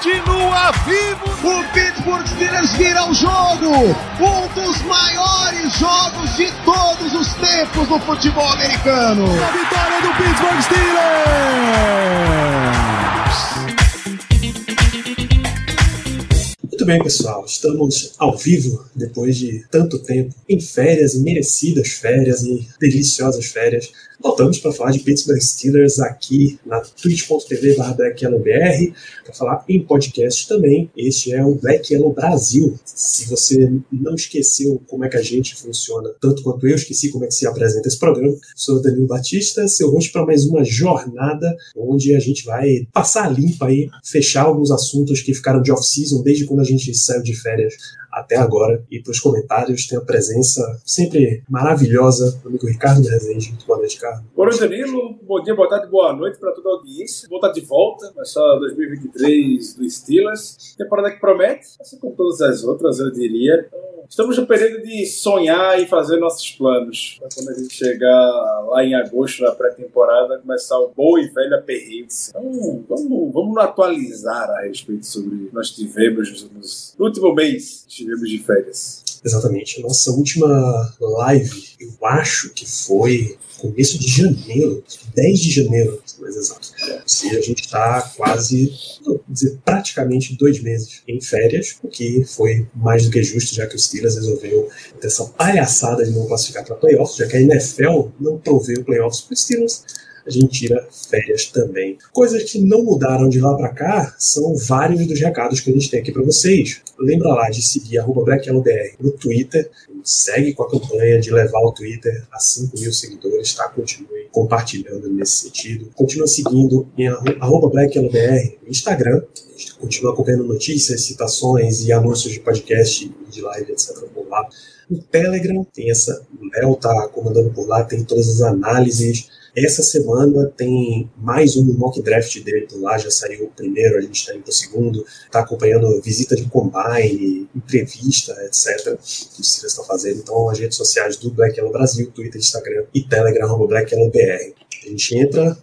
continua vivo! O Pittsburgh Steelers vira o jogo! Um dos maiores jogos de todos os tempos no futebol americano! A vitória do Pittsburgh Steelers! Muito bem, pessoal. Estamos ao vivo depois de tanto tempo em férias e merecidas férias e deliciosas férias. Voltamos para falar de Pittsburgh Steelers aqui na twitch.tv BlackYellowBR para falar em podcast também. Este é o Black Yellow Brasil. Se você não esqueceu como é que a gente funciona, tanto quanto eu esqueci como é que se apresenta esse programa, sou o Danilo Batista, seu host para mais uma jornada onde a gente vai passar limpa aí, fechar alguns assuntos que ficaram de off-season desde quando a gente saiu de férias até agora. E para os comentários tem a presença sempre maravilhosa do amigo Ricardo Rezende. Boa noite, Ricardo. Boa noite, Danilo. Bom dia, boa tarde, boa noite para toda a audiência. Vou estar de volta, mas só 2023 do Steelers. Temporada que promete, assim como todas as outras, eu diria. Estamos no período de sonhar e fazer nossos planos. Pra quando a gente chegar lá em agosto, na pré-temporada, começar o bom e velho aperreio. Então, vamos, vamos atualizar a respeito sobre o que nós tivemos no último mês. Tivemos de férias. Exatamente. Nossa última live, eu acho que foi começo de janeiro, 10 de janeiro, mais exato. Se a gente está quase, vou dizer, praticamente dois meses em férias, o que foi mais do que justo, já que o Steelers resolveu ter essa palhaçada de não classificar para playoffs, já que a NFL não proveu playoffs para os Steelers a gente tira férias também. Coisas que não mudaram de lá para cá são vários dos recados que a gente tem aqui para vocês. Lembra lá de seguir BlackYellowBR no Twitter, segue com a campanha de levar o Twitter a 5 mil seguidores, tá? Continue compartilhando nesse sentido. Continua seguindo em BlackYellowBR no Instagram, continua acompanhando notícias, citações e anúncios de podcast, de live, etc. por lá. No Telegram, tem essa. O Léo tá comandando por lá, tem todas as análises essa semana tem mais um mock draft dele lá, já saiu o primeiro, a gente está indo para o segundo, está acompanhando visita de combine, entrevista, etc. que os Steelers estão fazendo. Então, as redes sociais do Black Yellow Brasil, Twitter, Instagram e Telegram, Black Yellow BR. A gente entra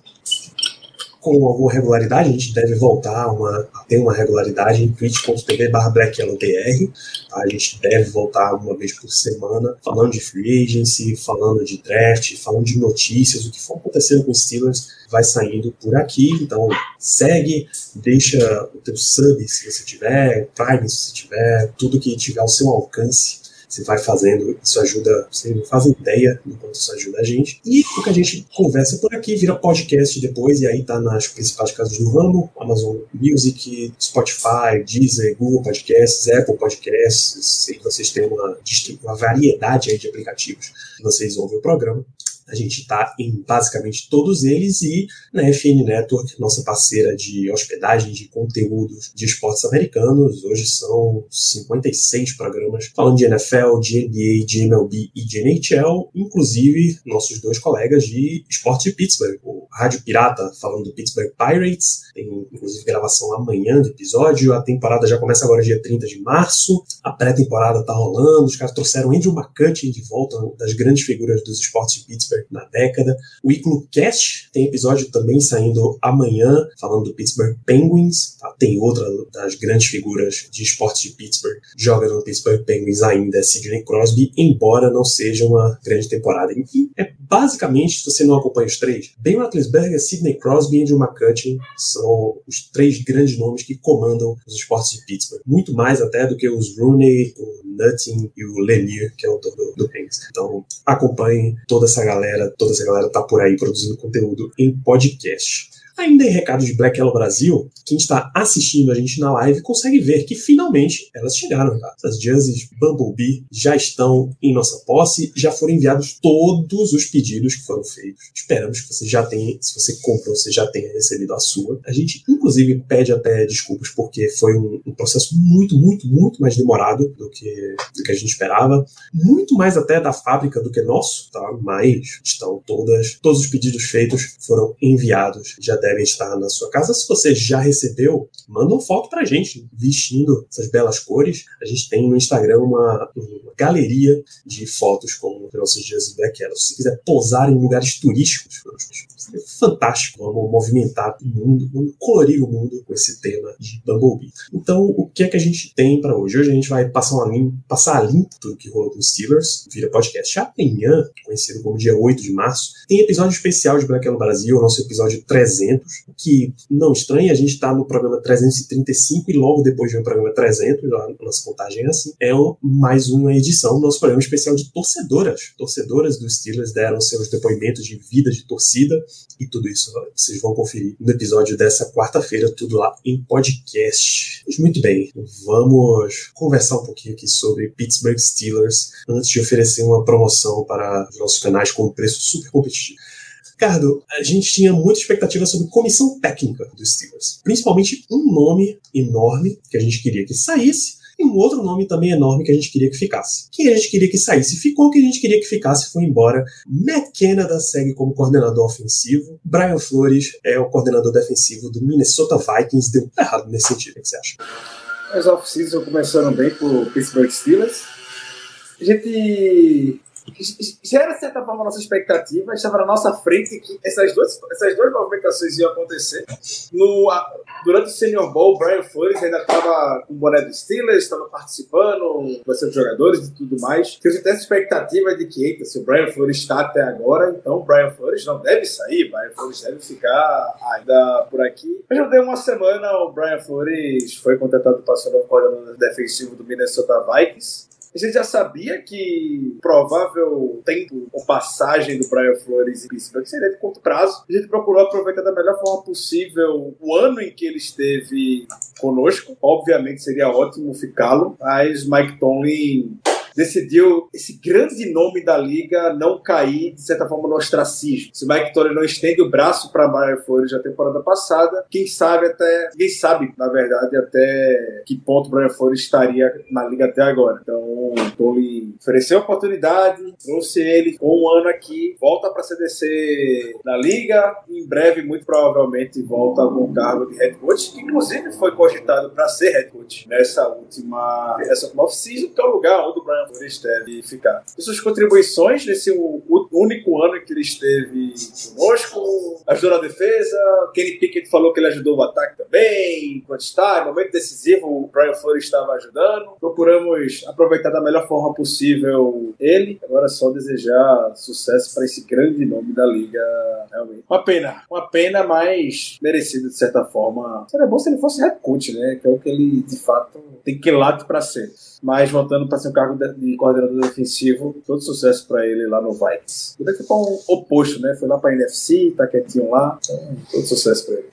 com alguma regularidade, a gente deve voltar a, uma, a ter uma regularidade em twitch.tv barra blackyellowbr. Tá? A gente deve voltar uma vez por semana, falando de free agency, falando de draft, falando de notícias, o que for acontecendo com os Steelers vai saindo por aqui. Então segue, deixa o teu sub se você tiver, Prime se você tiver, tudo que tiver ao seu alcance você vai fazendo, isso ajuda, você não faz ideia do quanto isso ajuda a gente. E o que a gente conversa por aqui vira podcast depois, e aí tá nas principais casas do ramo, Amazon Music, Spotify, Deezer, Google Podcasts, Apple Podcasts, se vocês têm uma, uma variedade aí de aplicativos que vocês ouvem o programa. A gente está em basicamente todos eles e na FN Network, nossa parceira de hospedagem de conteúdos de esportes americanos. Hoje são 56 programas falando de NFL, de NBA, de MLB e de NHL, inclusive nossos dois colegas de esporte de Pittsburgh. O Rádio Pirata falando do Pittsburgh Pirates, tem inclusive gravação amanhã do episódio. A temporada já começa agora dia 30 de março. A pré-temporada tá rolando. Os caras trouxeram Andrew McCutcheon de volta, das grandes figuras dos esportes de Pittsburgh na década. O Iclo Cast tem episódio também saindo amanhã, falando do Pittsburgh Penguins. Tá? Tem outra das grandes figuras de esportes de Pittsburgh joga no Pittsburgh Penguins ainda, Sidney Crosby, embora não seja uma grande temporada. Enfim, é basicamente, se você não acompanha os três, Ben Roethlisberger, Sidney Crosby e Andrew McCutcheon são os três grandes nomes que comandam os esportes de Pittsburgh. Muito mais até do que os Rooney, o Nutting e o Lemieux, que é o do, do Penguins. Então, acompanhem toda essa galera, toda essa galera tá por aí produzindo conteúdo em podcast. Ainda em recado de Black Yellow Brasil, quem está assistindo a gente na live consegue ver que finalmente elas chegaram. As jerseys Bumblebee já estão em nossa posse, já foram enviados todos os pedidos que foram feitos. Esperamos que você já tenha, se você comprou, você já tenha recebido a sua. A gente, inclusive, pede até desculpas porque foi um, um processo muito, muito, muito mais demorado do que, do que a gente esperava. Muito mais até da fábrica do que nosso, tá? Mas estão todas, todos os pedidos feitos foram enviados, já devem estar na sua casa. Se você já recebeu, manda uma foto pra gente vestindo essas belas cores. A gente tem no Instagram uma, uma galeria de fotos com nossos dias Black Yellow. Se você quiser posar em lugares turísticos, seria fantástico. Vamos movimentar o mundo, vamos colorir o mundo com esse tema de Bumblebee. Então, o que é que a gente tem para hoje? Hoje a gente vai passar, uma limpa, passar a limpo tudo que rolou com os Steelers, vira podcast amanhã, conhecido como dia 8 de março. Tem episódio especial de Black Yellow Brasil, nosso episódio 300, que não estranha, a gente está no programa 335 e logo depois de um programa 300, a nossa contagem é assim, é um, mais uma edição do nosso programa especial de torcedoras. Torcedoras dos Steelers deram seus depoimentos de vida de torcida e tudo isso vocês vão conferir no episódio dessa quarta-feira, tudo lá em podcast. Muito bem, vamos conversar um pouquinho aqui sobre Pittsburgh Steelers antes de oferecer uma promoção para os nossos canais com um preço super competitivo. Ricardo, a gente tinha muita expectativa sobre comissão técnica dos Steelers. Principalmente um nome enorme que a gente queria que saísse, e um outro nome também enorme que a gente queria que ficasse. Quem a gente queria que saísse ficou, quem a gente queria que ficasse foi embora. Matt Canada segue como coordenador ofensivo. Brian Flores é o coordenador defensivo do Minnesota Vikings. Deu errado nesse sentido, o que você acha? As off-season começando bem pro Pittsburgh Steelers. A gente já era, de certa forma, a nossa expectativa, estava na nossa frente que essas duas, essas duas movimentações iam acontecer. No, durante o Senior Bowl, o Brian Flores ainda estava com o boné do Steelers, estava participando, com seus jogadores e tudo mais. Que eu tinha essa expectativa de que, eita, se o Brian Flores está até agora, então o Brian Flores não deve sair, o Brian Flores deve ficar ainda por aqui. Mas já deu uma semana, o Brian Flores foi contratado para ser o coordenador defensivo do Minnesota Vikings. A gente já sabia que provável tempo ou passagem do Brian Flores em Pittsburgh seria de curto prazo. A gente procurou aproveitar da melhor forma possível o ano em que ele esteve conosco. Obviamente seria ótimo ficá-lo, mas Mike Tomlin decidiu esse grande nome da liga não cair, de certa forma, no ostracismo. Se Mike Tolley não estende o braço para Brian Flores na temporada passada, quem sabe até, quem sabe, na verdade, até que ponto Brian Flores estaria na liga até agora. Então, Tolley ofereceu a oportunidade, trouxe ele com um ano aqui, volta para CDC na liga, em breve, muito provavelmente, volta a algum cargo de head coach, que inclusive foi cogitado para ser head coach nessa última, última off-season, que é o lugar onde o Brian Flores deve ficar. E suas contribuições nesse único ano que ele esteve conosco, ajudou na defesa, Kenny Pickett falou que ele ajudou o ataque também, enquanto está, momento decisivo o Brian Flores estava ajudando. Procuramos aproveitar da melhor forma possível ele. Agora é só desejar sucesso para esse grande nome da liga, realmente. Uma pena, uma pena, mas merecido de certa forma. Seria bom se ele fosse coach, né? Que é o que ele de fato tem que lado para ser mas voltando para ser um cargo de, coordenador defensivo, todo sucesso para ele lá no Vikings. O daqui para um oposto, né? Foi lá para a NFC, tá quietinho lá, então, todo sucesso para ele.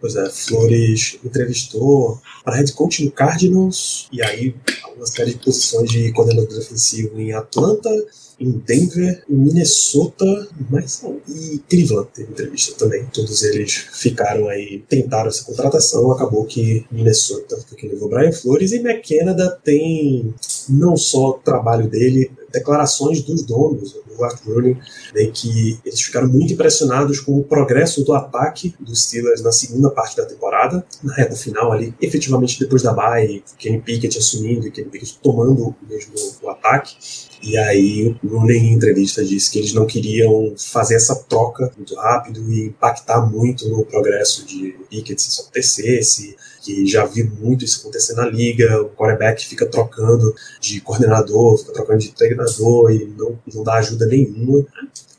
Pois é, Flores entrevistou para head coach no Cardinals e aí uma série de posições de coordenador defensivo em Atlanta, em Denver, em Minnesota mas, e Cleveland teve entrevista também. Todos eles ficaram aí, tentaram essa contratação, acabou que Minnesota foi quem levou Brian Flores e McKenna tem não só o trabalho dele, declarações dos donos, do Art Rooney, né, que eles ficaram muito impressionados com o progresso do ataque dos Steelers na segunda parte da temporada, na reta final ali, efetivamente depois da bye, Kenny Pickett assumindo e Kenny Pickett tomando mesmo o ataque. E aí o Rooney em entrevista disse que eles não queriam fazer essa troca muito rápido e impactar muito no progresso de Pickett se isso acontecesse, que já vi muito isso acontecer na liga, o quarterback fica trocando de coordenador, fica trocando de treinador e não, não dá ajuda nenhuma.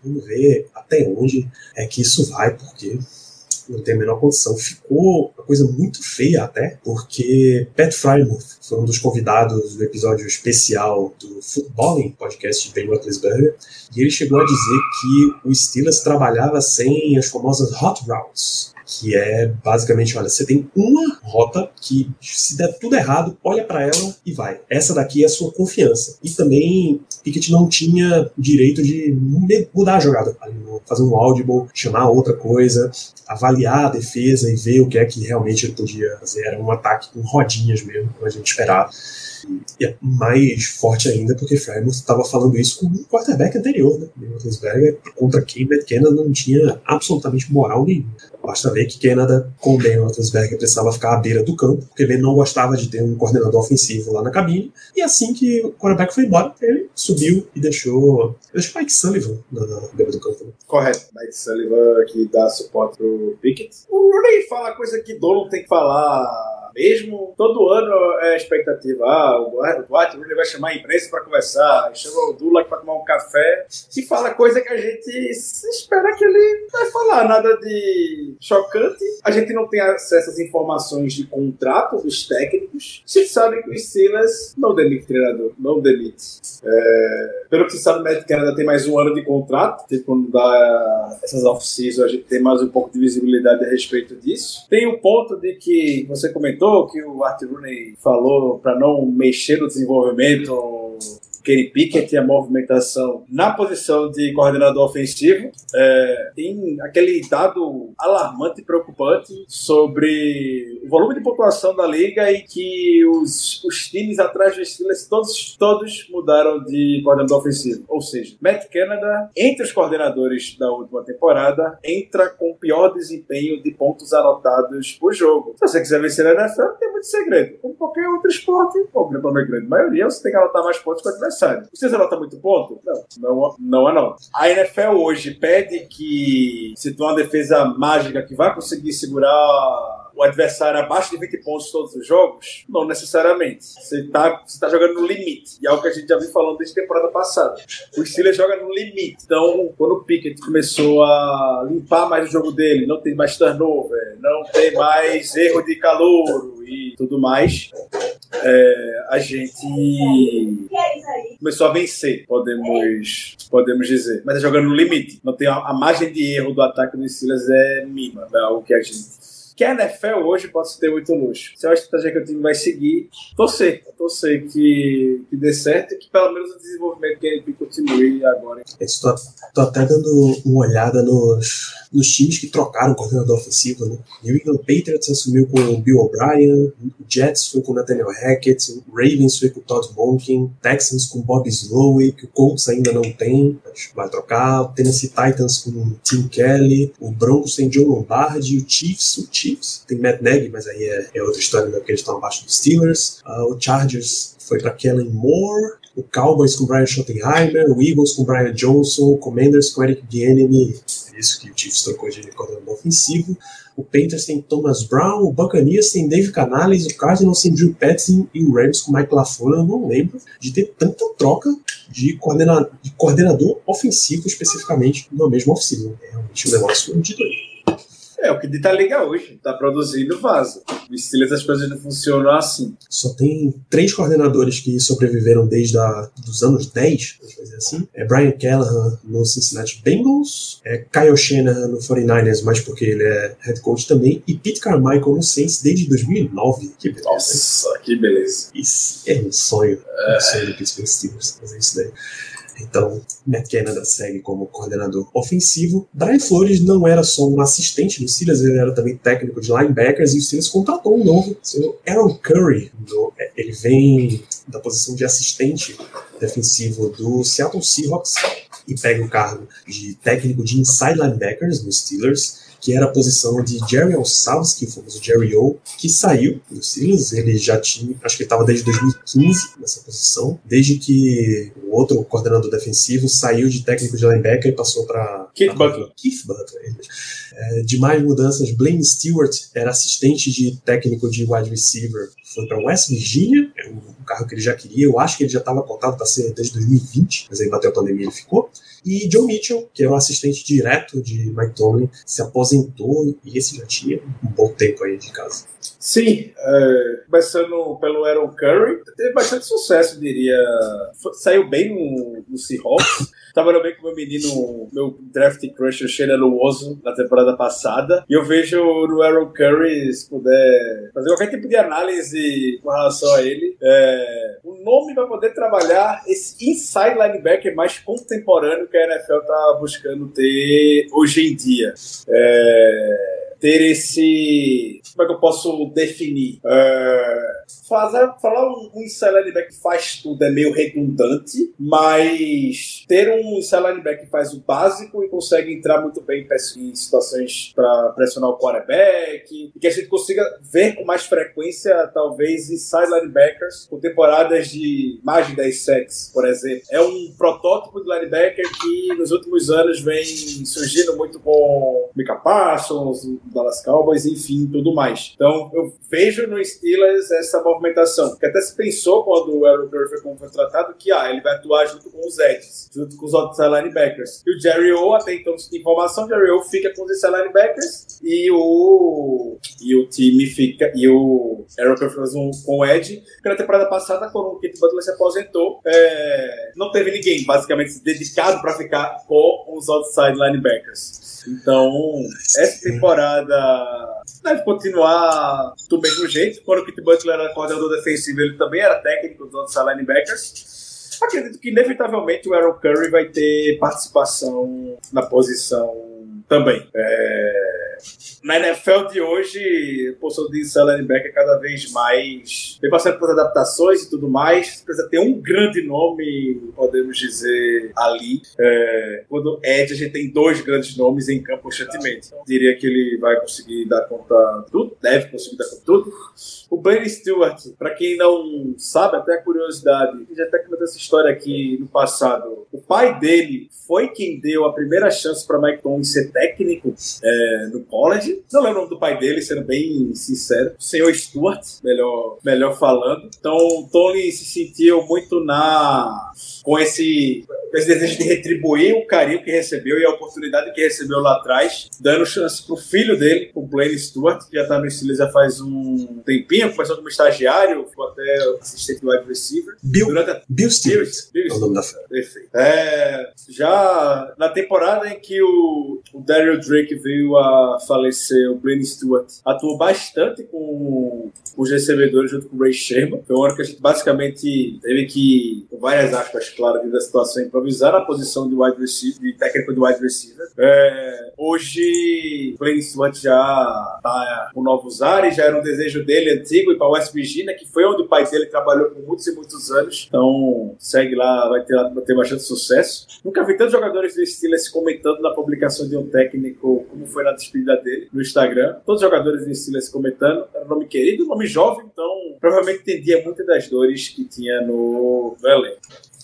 Vamos ver até onde é que isso vai, porque não tem a menor condição. Ficou uma coisa muito feia até, porque Pat Frymouth foi um dos convidados do episódio especial do Footballing, podcast de Ben Roethlisberger, e ele chegou a dizer que o Steelers trabalhava sem as famosas hot routes, que é basicamente, olha, você tem uma rota que se der tudo errado, olha para ela e vai. Essa daqui é a sua confiança. E também Pickett não tinha direito de mudar a jogada, fazer um audible, chamar outra coisa, avaliar a defesa e ver o que é que realmente ele podia fazer. Era um ataque com rodinhas mesmo, como a gente esperava. E é mais forte ainda porque Frymouth estava falando isso com o quarterback anterior, né? O contra quem Canada não tinha absolutamente moral nenhuma. Basta ver que Canada com Ben Roethlisberger precisava ficar à beira do campo, porque ele não gostava de ter um coordenador ofensivo lá na cabine. E assim que o quarterback foi embora, ele subiu e deixou, deixou Mike Sullivan na, beira do campo. Né? Correto. Mike Sullivan que dá suporte pro Pickett. O Rooney fala coisa que Dolan tem que falar mesmo todo ano é expectativa. Ah, o Duarte ele vai chamar a imprensa para conversar, chama o Dula para tomar um café e fala coisa que a gente espera que ele vai falar. Nada de chocante. A gente não tem acesso às informações de contrato dos técnicos. Se sabe que o Silas não demite treinador, não demite. É, pelo que se sabe, o Matt Canada tem mais um ano de contrato. Tipo, quando dá essas off-season, a gente tem mais um pouco de visibilidade a respeito disso. Tem o ponto de que você comentou que o Art Rooney falou para não mexer no desenvolvimento Kenny Pickett a movimentação na posição de coordenador ofensivo. É, tem aquele dado alarmante e preocupante sobre o volume de pontuação da liga e que os, os times atrás dos Steelers todos, todos mudaram de coordenador ofensivo. Ou seja, Matt Canada, entre os coordenadores da última temporada, entra com o pior desempenho de pontos anotados por jogo. Se você quiser vencer a NFL, não tem muito segredo. Como qualquer outro esporte, como na grande maioria, você tem que anotar mais pontos que o adversário adversário. Precisa anotar muito ponto? Não, não, não é não. A NFL hoje pede que se tu uma defesa mágica que vai conseguir segurar o adversário abaixo de 20 pontos todos os jogos? Não necessariamente. Você está você tá jogando no limite. E é o que a gente já viu falando desde temporada passada. O Steelers joga no limite. Então, quando o Pickett começou a limpar mais o jogo dele, não tem mais turnover, não tem mais erro de calor e tudo mais, é, a gente começou a vencer, podemos, podemos dizer. Mas é jogando no limite. Não tem a, a margem de erro do ataque do Steelers é mínima. É algo que a gente que a NFL hoje pode ter muito luxo. Se é uma estratégia que o time vai seguir, torcer. Torcer que, que dê certo e que pelo menos o desenvolvimento que ele continue agora. Estou tô até dando uma olhada nos, nos times que trocaram o coordenador ofensivo. Né? New England Patriots assumiu com o Bill O'Brien, o Jets foi com o Nathaniel Hackett, o Ravens foi com o Todd Monken, Texans com Bob Slowick, o Colts ainda não tem, vai trocar, o Tennessee Titans com o Tim Kelly, o Broncos tem Joe Lombardi, o Chiefs, o Chiefs Chiefs. Tem Matt Nagy, mas aí é, é outra história, né? Porque eles estão abaixo dos Steelers. Uh, o Chargers foi para Kellen Moore. O Cowboys com Brian Schottenheimer. O Eagles com Brian Johnson. O Commanders com Eric Bieniemy. É isso que o Chiefs trocou de coordenador ofensivo. O Panthers tem Thomas Brown, o Buccaneers tem Dave Canales, o Cardinals tem Drew Petzing e o Rams com Mike LaFleur. Eu não lembro de ter tanta troca de, coordena de coordenador ofensivo especificamente no mesmo off-season. É realmente um negócio de doido. É o que dita a liga hoje. Tá produzindo vaso. O Steelers as coisas não funcionam assim. Só tem três coordenadores que sobreviveram desde a, dos anos 10, vamos dizer assim. É Brian Callahan no Cincinnati Bengals, é Kyle Shanahan no 49ers, mas porque ele é head coach também, e Pete Carmichael no Saints desde 2009. Que beleza. Nossa, que beleza. Isso é um sonho. É. Um sonho do Pittsburgh Steelers fazer isso daí. Então, Canada segue como coordenador ofensivo. Brian Flores não era só um assistente do Steelers, ele era também técnico de linebackers e o Steelers contratou um novo, seu Aaron Curry. Ele vem da posição de assistente defensivo do Seattle Seahawks e pega o cargo de técnico de inside linebackers no Steelers que era a posição de Jerry Olsavsky, o famoso Jerry O, que saiu do Steelers. Ele já tinha, acho que ele estava desde 2015 nessa posição, desde que o outro coordenador defensivo saiu de técnico de linebacker e passou para Keith Butler. Keith Butler. É, de mais mudanças, Blaine Stewart era assistente de técnico de wide receiver, foi para West Virginia, é carro que ele já queria. Eu acho que ele já estava cotado para ser desde 2020, mas aí bateu a pandemia e ele ficou. E Joe Mitchell, que era o assistente direto de Mike Tomlin, se aposentou e esse já tinha um bom tempo aí de casa. Sim, é, começando pelo Aaron Curry, teve bastante sucesso, diria. Saiu bem no, no Seahawks. Trabalhou bem com meu menino, meu draft crush, o Sheila Luoso, na temporada passada. E eu vejo no Aaron Curry, se puder fazer qualquer tipo de análise com relação a ele, é, o nome vai poder trabalhar esse inside linebacker mais contemporâneo que a NFL tá buscando ter hoje em dia. É, ter esse. Como é que eu posso definir? Uh, fazer, falar um, um linebacker que faz tudo é meio redundante, mas ter um inside linebacker que faz o básico e consegue entrar muito bem em situações para pressionar o quarterback, e que a gente consiga ver com mais frequência, talvez, inside linebackers com temporadas de mais de 10 sacks, por exemplo. É um protótipo de linebacker que nos últimos anos vem surgindo muito com Mika Parsons, Dallas Cowboys, enfim, tudo mais. Então, eu vejo no Steelers essa movimentação, que até se pensou quando o Aaron Curry foi contratado, que ah, ele vai atuar junto com os Edges, junto com os outros linebackers. E o Jerry O, até então, informação, o Jerry O fica com os linebackers e o, e o time fica, e o Aaron Curry faz um com o Ed, porque na temporada passada, quando o Kit Butler se aposentou, é, não teve ninguém, basicamente, dedicado para ficar com os outside linebackers. Então, essa temporada deve continuar do mesmo jeito. Quando o Kit Butler era coordenador defensivo, ele também era técnico dos outros linebackers. Acredito que, inevitavelmente, o Aaron Curry vai ter participação na posição também. É... Na NFL de hoje, a posição de linebacker é cada vez mais. Vem passando por adaptações e tudo mais. Precisa ter um grande nome, podemos dizer, ali. É... Quando Ed, a gente tem dois grandes nomes em campo constantemente. Diria que ele vai conseguir dar conta de tudo, deve conseguir dar conta de tudo. O Blaine Stewart, para quem não sabe, até a curiosidade, já até comentou essa história aqui no passado. O pai dele foi quem deu a primeira chance para Mike Tomlin ser técnico é, no college. Não lembro o nome do pai dele, sendo bem sincero. O senhor Stewart, melhor, melhor falando. Então, Tony se sentiu muito na com esse, com esse desejo de retribuir o carinho que recebeu e a oportunidade que recebeu lá atrás, dando chance pro filho dele, o Blaine Stewart, que já tá no Steelers já faz um tempinho, começou como estagiário, foi até assistente do wide receiver. Bill, Durante a... Bill Stewart. Bill, Bill é o nome da Perfeito. É, já na temporada em que o, o Daryl Drake veio a falecer, o Blaine Stewart atuou bastante com os recebedores junto com o Ray Sherman. Foi um ano que a gente basicamente teve que, com várias aspas, devido à situação, improvisar a posição de wide receiver, de técnico de wide receiver. É, hoje, o Blaine Stewart já está com novos ares, já era um desejo dele antigo ir para West Virginia, que foi onde o pai dele trabalhou por muitos e muitos anos. Então, segue lá, vai ter, vai ter bastante sucesso. Nunca vi tantos jogadores do Steelers comentando na publicação de um técnico, como foi na despedida dele, no Instagram. Todos os jogadores do Steelers comentando. Era um nome querido, nome jovem, então provavelmente entendia muitas das dores que tinha no, no.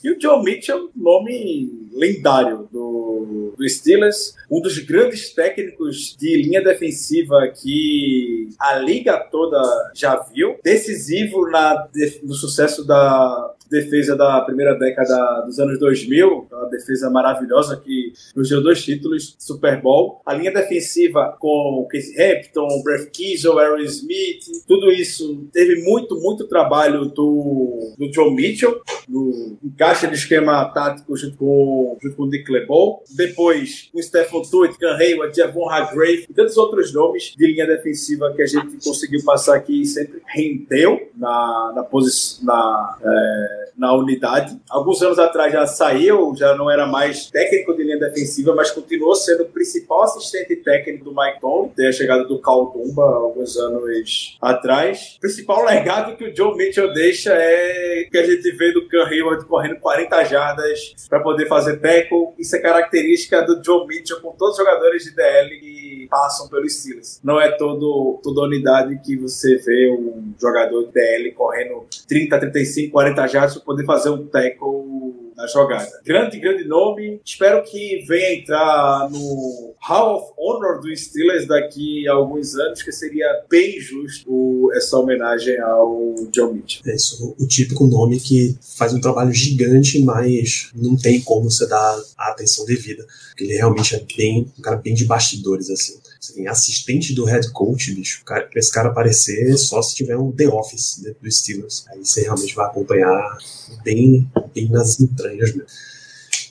E o Joe Mitchell, nome lendário do, do Steelers, um dos grandes técnicos de linha defensiva que a liga toda já viu, decisivo na, no sucesso da defesa da primeira década dos anos 2000, uma defesa maravilhosa que nos deu dois títulos Super Bowl. A linha defensiva com Casey Hampton, Brett Kiesel, Aaron Smith, tudo isso teve muito, muito trabalho do, do Joe Mitchell, no encaixe de esquema tático junto com, junto com o Dick LeBeau. Depois, o Stephen Tuitt, Ken Hayward, Javon Hargrave e tantos outros nomes de linha defensiva que a gente conseguiu passar aqui e sempre rendeu na, na posição, na, é, na unidade. Alguns anos atrás já saiu, já não era mais técnico de linha defensiva, mas continuou sendo o principal assistente técnico do Mike Tomlin, tem a chegada do Cal Dumba alguns anos atrás. O principal legado que o Joe Mitchell deixa é que a gente vê do Hayward correndo 40 jardas para poder fazer tackle. Isso é característica do Joe Mitchell com todos os jogadores de DL que passam pelo Steelers. Não é todo, toda unidade que você vê um jogador de DL correndo 30, 35, 40 jardas para poder fazer um tackle na jogada. Grande, grande nome. Espero que venha entrar no Hall of Honor do Steelers daqui a alguns anos, que seria bem justo essa homenagem ao John Mitchell. É isso, o típico nome que faz um trabalho gigante, mas não tem como você dar a atenção devida. Porque ele realmente é bem, um cara bem de bastidores, assim. Você tem assistente do head coach, bicho. Pra esse cara aparecer só se tiver um The Office dentro do Steelers. Aí você realmente vai acompanhar bem, bem nas entranhas mesmo.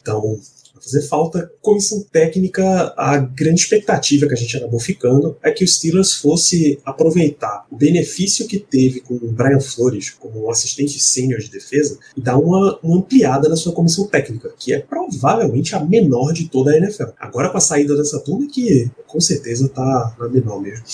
Então, fazer falta. Comissão técnica, a grande expectativa que a gente acabou ficando é que o Steelers fosse aproveitar o benefício que teve com o Brian Flores como assistente sênior de defesa e dar uma, uma ampliada na sua comissão técnica, que é provavelmente a menor de toda a NFL. Agora com a saída dessa turma, que com certeza tá na menor mesmo.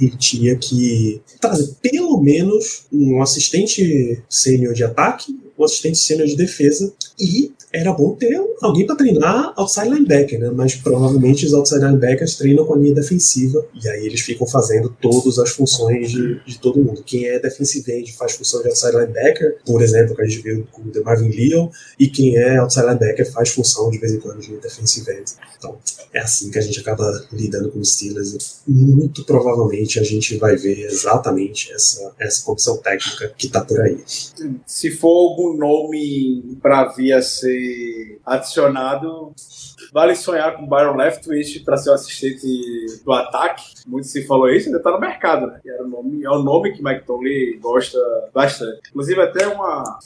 Ele tinha que trazer pelo menos um assistente sênior de ataque, um assistente sênior de defesa e era bom ter alguém para treinar outside linebacker, né? Mas provavelmente os outside linebackers treinam com a linha defensiva e aí eles ficam fazendo todas as funções de, de todo mundo. Quem é defensive end faz função de outside linebacker, por exemplo, que a gente viu com o DeMarvin Leal, e quem é outside linebacker faz função de vez em quando de defensive end. Então, é assim que a gente acaba lidando com os Steelers. Muito provavelmente a gente vai ver exatamente essa, essa comissão técnica que está por aí. Se for algum nome para vir a ser adicionado, vale sonhar com Byron Leftwich para ser o assistente do ataque. Muito se falou isso, ainda está no mercado, né? É o nome, é o nome que Mike Tomlin gosta bastante. Inclusive, até uma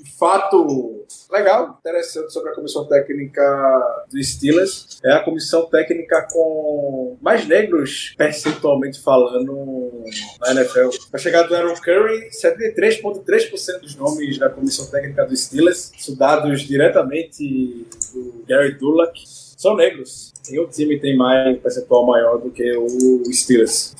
um fato legal, interessante sobre a comissão técnica do Steelers é a comissão técnica com mais negros, percentualmente falando, na NFL. A chegada do Aaron Curry, 73,3% dos nomes da comissão técnica do Steelers, dados diretamente do Gary Dulac, são negros. Nenhum time tem mais percentual maior do que o Steelers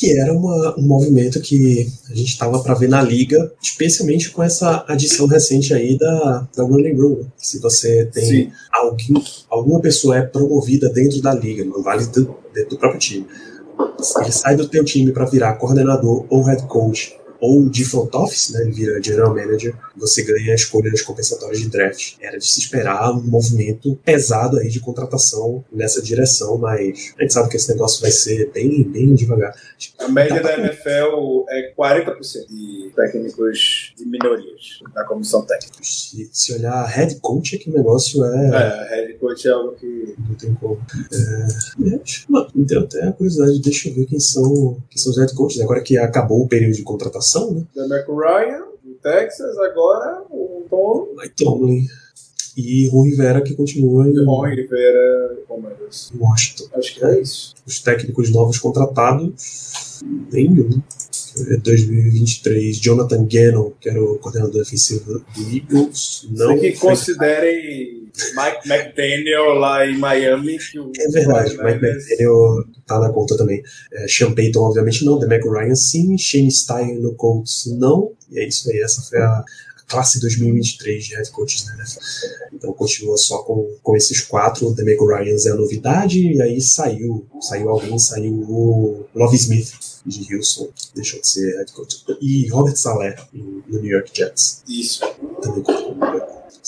que era uma, um movimento que a gente estava para ver na liga, especialmente com essa adição recente aí da, da Running Room. Se você tem alguém, alguma pessoa é promovida dentro da liga, não vale dentro, dentro do próprio time. Ele sai do teu time para virar coordenador ou head coach ou de front office, né, ele vira general manager, você ganha a escolha das compensatórias de draft. Era de se esperar um movimento pesado aí de contratação nessa direção, mas a gente sabe que esse negócio vai ser bem, bem devagar. A média da NFL é 40% de técnicos de minorias da comissão técnica. Se, se olhar head coach, é que o negócio é. É, head coach é algo que. Não tem como. É, é, não, tenho até a curiosidade, deixa eu ver quem são, quem são os head coaches, agora que acabou o período de contratação né? Demeco Ryan, do Texas, agora o Tom. Mike Tomlin. E Ron Rivera, que continua em. Ron Rivera, Palmeiras. Washington. Acho que é isso. Os técnicos novos contratados, nenhum. 2023, Jonathan Gannon, que era o coordenador defensivo do Eagles. Não que considerem Mike McDaniel lá em Miami. é verdade, Mike McDaniel tá na conta também. É, Sean Payton, obviamente, não. Demeco Ryan, sim. Shane Stein no Colts, não. E é isso aí. Essa foi a classe 2023 de head coaches NFL. Então continua só com, com esses quatro. O Demeco Ryan é a novidade. E aí saiu, saiu alguém, saiu o Love Smith de Houston, deixou de ser head coach. E Robert Saleh no New York Jets. Isso. Também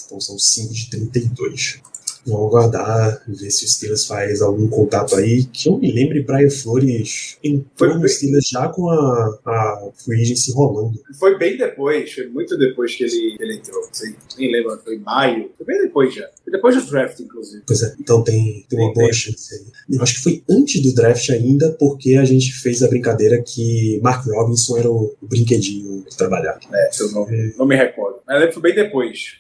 Então são 5 de 32. Vamos aguardar, ver se o Steelers faz algum contato aí. Que eu me lembre, Brian Flores entrou no Steelers já com a, a free agency rolando. Foi bem depois, foi muito depois que ele, ele entrou. Sei, nem lembro, foi maio. Foi bem depois já. Foi depois do draft, inclusive. Pois é, então tem, tem uma boa chance aí. Eu acho que foi antes do draft ainda, porque a gente fez a brincadeira que Mark Robinson era o, brinquedinho de trabalhar. É, eu não, é. não me recordo. Mas foi bem depois.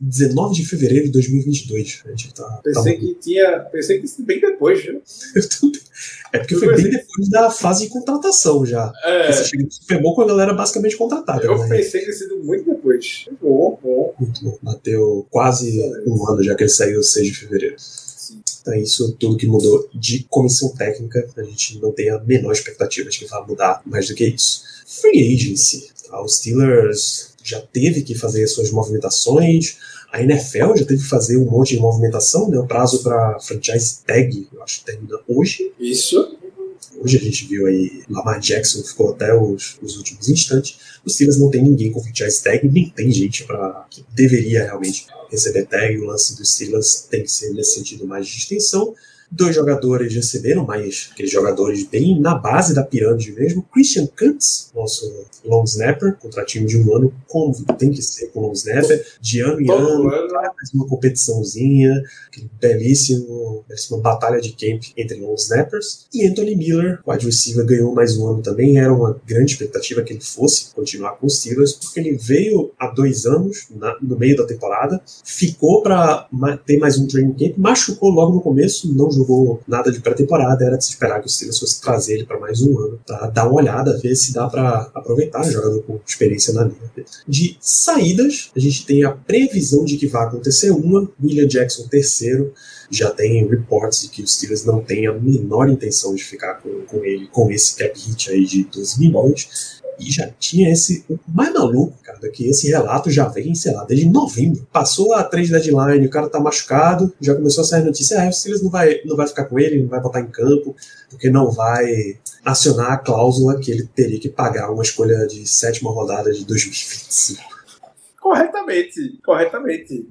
19 de fevereiro de 2022. A gente tá, pensei tá que tinha. Pensei que isso bem depois, viu? é porque foi bem depois da fase de contratação já. É. Você chega no Super Bowl com a galera basicamente contratada. Eu né? pensei que tinha sido muito depois. Bom, bom. Muito bom. Bateu quase um ano já que ele saiu 6 de fevereiro. Então, é isso tudo que mudou de comissão técnica. A gente não tem a menor expectativa de que vai mudar mais do que isso. Free agency. Tá? Os Steelers já teve que fazer suas movimentações. A NFL já teve que fazer um monte de movimentação, né? O prazo para franchise tag, eu acho que termina hoje. Isso. Hoje a gente viu aí Lamar Jackson ficou até os, os últimos instantes. Os Steelers não tem ninguém com franchise tag, nem tem gente para que deveria realmente receber tag. O lance dos Steelers tem que ser nesse sentido mais de extensão. Dois jogadores receberam, mas aqueles jogadores bem na base da pirâmide mesmo. Christian Kuntz, nosso long snapper, contratinho de um ano, como tem que ser com long snapper, de ano em ano, faz uma competiçãozinha, belíssimo, belíssima batalha de camp entre long snappers. E Anthony Miller, wide receiver, ganhou mais um ano também. Era uma grande expectativa que ele fosse continuar com os Steelers, porque ele veio há dois anos, na, no meio da temporada, ficou para ter mais um training camp, machucou logo no começo, não jogou nada de pré-temporada, era de se esperar que o Steelers fosse trazer ele para mais um ano, para dar uma olhada, ver se dá para aproveitar, jogador com experiência na liga. De saídas, a gente tem a previsão de que vai acontecer uma, William Jackson terceiro, já tem reports de que os Steelers não têm a menor intenção de ficar com, com ele, com esse cap hit aí de 12 milhões. E já tinha esse. O mais maluco, cara, que esse relato já vem, sei lá, desde novembro. Passou a três deadline, o cara tá machucado, já começou a sair notícia: ah, o Steelers não vai, não vai ficar com ele, não vai botar em campo, porque não vai acionar a cláusula que ele teria que pagar uma escolha de sétima rodada de 2025. Corretamente, corretamente.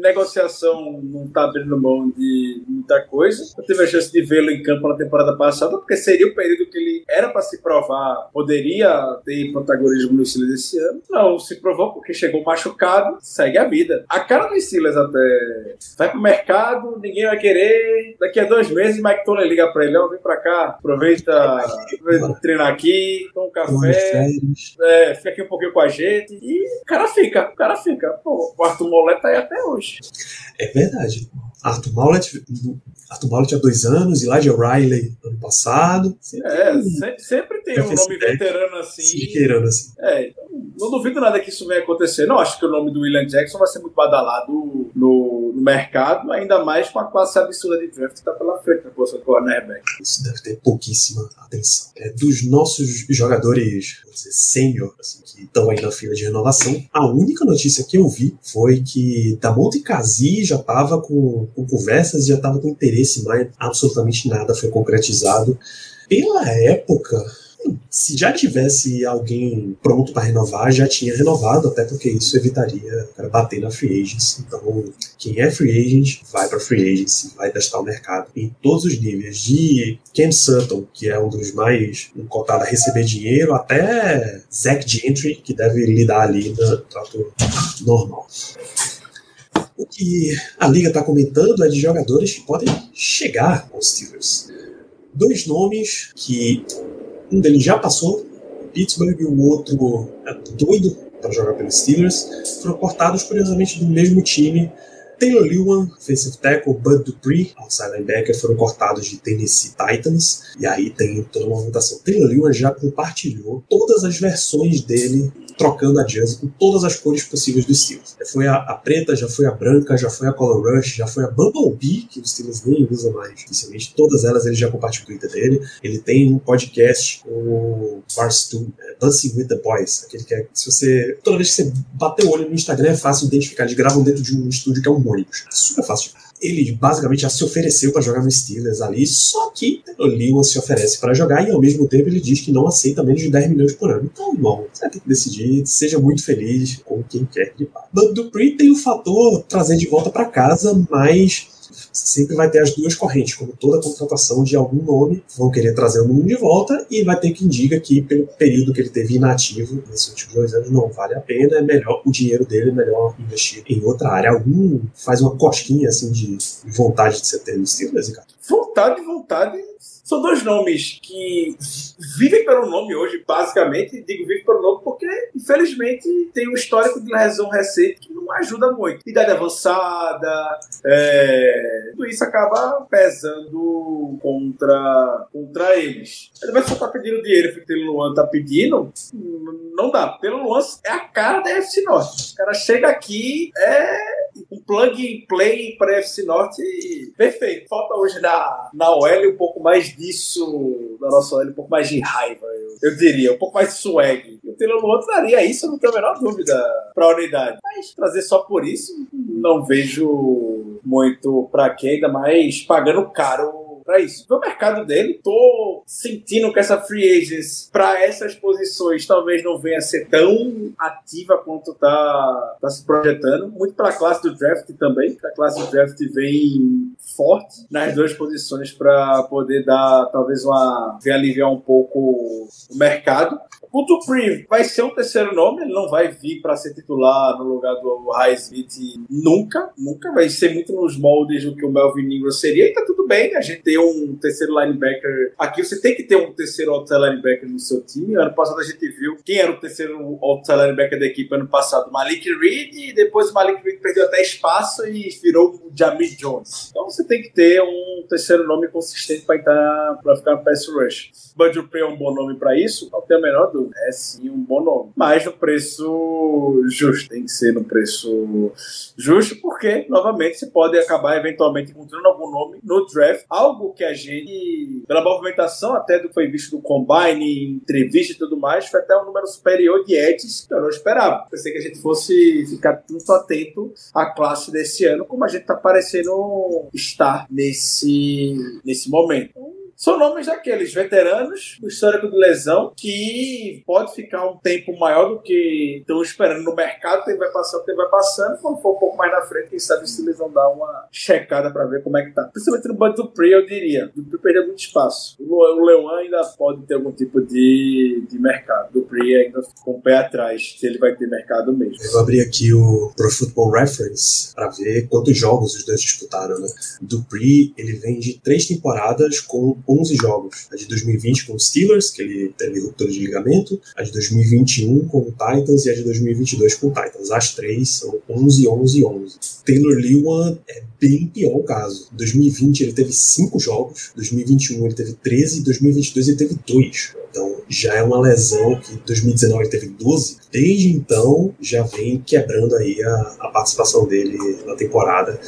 Negociação não está abrindo mão de muita coisa. Eu tive a chance de vê-lo em campo na temporada passada, porque seria o período que ele era para se provar, poderia ter protagonismo no Steelers esse ano. Não, se provou porque chegou machucado, segue a vida. A cara do Steelers até vai pro mercado, ninguém vai querer. Daqui a dois meses, Mike Tony liga para ele: ó, vem para cá, aproveita, treinar aqui, toma um café, é, fica aqui um pouquinho com a gente. E o cara fica, o cara fica. Pô, o Arthur Molet tá aí até hoje. É verdade. Arthur Molet, Arthur Molet há dois anos, Elijah Riley ano passado. Sempre é, tem, sempre, sempre tem um nome veterano assim. Veterano assim. É, então, não duvido nada que isso venha acontecer. Não acho que o nome do William Jackson vai ser muito badalado no, no mercado, ainda mais com a classe absurda de draft que está pela frente na posição de cornerback. Isso deve ter pouquíssima atenção. É, dos nossos jogadores, vamos dizer, sênior, assim, que estão aí na fila de renovação, a única notícia que eu vi foi que Damonte Kazi já estava com, com conversas, já estava com interesse, mas absolutamente nada foi concretizado. Pela época, se já tivesse alguém pronto para renovar, já tinha renovado, até porque isso evitaria bater na free agency. Então, quem é free agent vai para free agency, vai testar o mercado em todos os níveis, de Cam Sutton, que é um dos mais cotados a receber dinheiro, até Zach Gentry, que deve lidar ali no trato normal. O que a liga está comentando é de jogadores que podem chegar aos Steelers. Dois nomes que um deles já passou Pittsburgh e o outro é doido para jogar pelos Steelers. Foram cortados, curiosamente, do mesmo time Taylor Lewan, offensive tackle, Bud Dupree, outside linebacker, foram cortados de Tennessee Titans. E aí tem toda uma votação. Taylor Lewan já compartilhou todas as versões dele trocando a jersey com todas as cores possíveis dos Steelers. Já foi a, a, preta, já foi a branca, já foi a Color Rush, já foi a Bumblebee, que os Steelers nem usam mais oficialmente. Todas elas ele já compartilhou no Twitter dele. Ele tem um podcast com o Barstool, é, Dancing with the Boys. Aquele que é, se você, toda vez que você bater o olho no Instagram, é fácil identificar. Eles gravam dentro de um estúdio que é um ônibus. Super fácil ele basicamente já se ofereceu para jogar no Steelers ali, só que o Lewis se oferece para jogar e ao mesmo tempo ele diz que não aceita menos de 10 milhões por ano. Então, irmão, você ter que decidir, seja muito feliz com quem quer que vá. Bud Dupree tem o fator trazer de volta para casa, mas sempre vai ter as duas correntes, como toda contratação de algum nome, vão querer trazer o nome de volta e vai ter que indicar que pelo período que ele teve inativo nesses últimos dois anos não vale a pena, é melhor o dinheiro dele é melhor investir em outra área. Algum faz uma cosquinha assim de vontade de ser ter no Steelers, cara? Vontade, vontade são dois nomes que vivem pelo nome hoje, basicamente. Digo vivem pelo nome porque, infelizmente, tem um histórico de lesão recente que não ajuda muito. Idade avançada, é... tudo isso acaba pesando contra, contra eles. Mas se você tá pedindo dinheiro que o Luan tá pedindo, não dá. Pelo Luan é a cara da FC Norte. O cara chega aqui, é um plug and play para FC Norte perfeito. Falta hoje na, na OL um pouco mais disso, da nossa OL, um pouco mais de raiva, eu, eu diria, um pouco mais de swag. O Taylor Luan daria isso, não tenho a menor dúvida, para a unidade. Mas trazer só por isso, não vejo muito para quem, ainda mais pagando caro para isso. No mercado dele, tô sentindo que essa free agents para essas posições talvez não venha a ser tão ativa quanto tá, tá se projetando. Muito pela classe do draft também, a classe do draft vem forte nas duas posições para poder dar talvez uma aliviar um pouco o mercado. O Dupree vai ser um terceiro nome, ele não vai vir para ser titular no lugar do Highsmith nunca, nunca vai ser muito nos moldes do que o Melvin Ingram seria, e tá tudo bem a gente ter um terceiro linebacker aqui, você tem que ter um terceiro outside linebacker no seu time, ano passado a gente viu quem era o terceiro outside linebacker da equipe ano passado, Malik Reed, e depois o Malik Reed perdeu até espaço e virou o Jamie Jones. Então você tem que ter um terceiro nome consistente para ficar no pass rush. Bud Dupree é um bom nome para isso, não tem a menor dúvida é sim um bom nome. Mas no preço justo. Tem que ser no preço justo, porque, novamente, você pode acabar eventualmente encontrando algum nome no draft. Algo que a gente, pela movimentação até do que foi visto do Combine, entrevista e tudo mais, foi até um número superior de edges que eu não esperava. Pensei que a gente fosse ficar tanto atento à classe desse ano, como a gente tá parecendo estar nesse, nesse momento. São nomes daqueles veteranos, o histórico de lesão, que pode ficar um tempo maior do que estão esperando no mercado, o tempo vai passando, o tempo vai passando, quando for um pouco mais na frente, quem sabe se eles vão dar uma checada para ver como é que tá. Principalmente no Bud Dupree, eu diria. O Dupree perdeu muito espaço. O Leão ainda pode ter algum tipo de, de mercado. O Dupree ainda com o pé atrás, se ele vai ter mercado mesmo. Eu vou abrir aqui o Pro Football Reference para ver quantos jogos os dois disputaram, né? Dupree, ele vem de três temporadas com 11 jogos. A de 2020 com os Steelers, que ele teve ruptura de ligamento, a de 2021 com o Titans e a de 2022 com o Titans. As três são 11, 11, 11. Taylor Lewan é bem pior o caso. Em 2020 ele teve 5 jogos, 2021 ele teve 13, 2022 ele teve 2. Então já é uma lesão que em 2019 ele teve 12. Desde então já vem quebrando aí a, a participação dele na temporada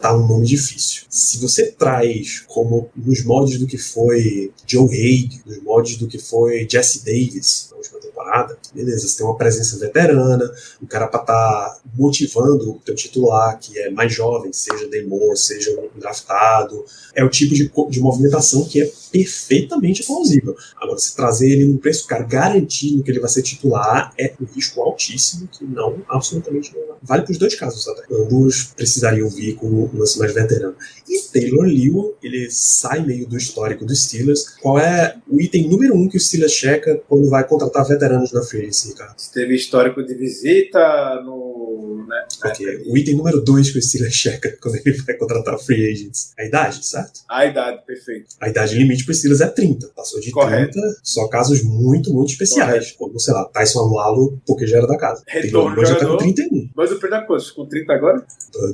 tá um nome difícil. Se você traz como nos moldes do que foi Joe Haig, nos moldes do que foi Jesse Davis na última temporada, beleza, você tem uma presença veterana, um cara estar tá motivando o teu titular, que é mais jovem, seja Demore, seja um draftado, é o tipo de, de movimentação que é perfeitamente plausível. Agora, se trazer ele num preço, cara, garantindo que ele vai ser titular, é um risco altíssimo que não, absolutamente não vale para os dois casos até. Ambos precisariam vir com um lance mais veterano. E Taylor Lewan, ele sai meio do histórico dos Steelers. Qual é o item número um que o Steelers checa quando vai contratar veteranos na free agency, cara? teve histórico de visita no... Né? Ok. O item número dois que o Steelers checa quando ele vai contratar free agents. A idade, certo? A idade, perfeito. A idade limite para o Steelers é 30. Passou de Correto. 30, só casos muito, muito especiais. Correto. Como, sei lá, Tyson Alualo, porque já era da casa. Retorno já tá com 31. Mas o Dupree tá com 30 agora?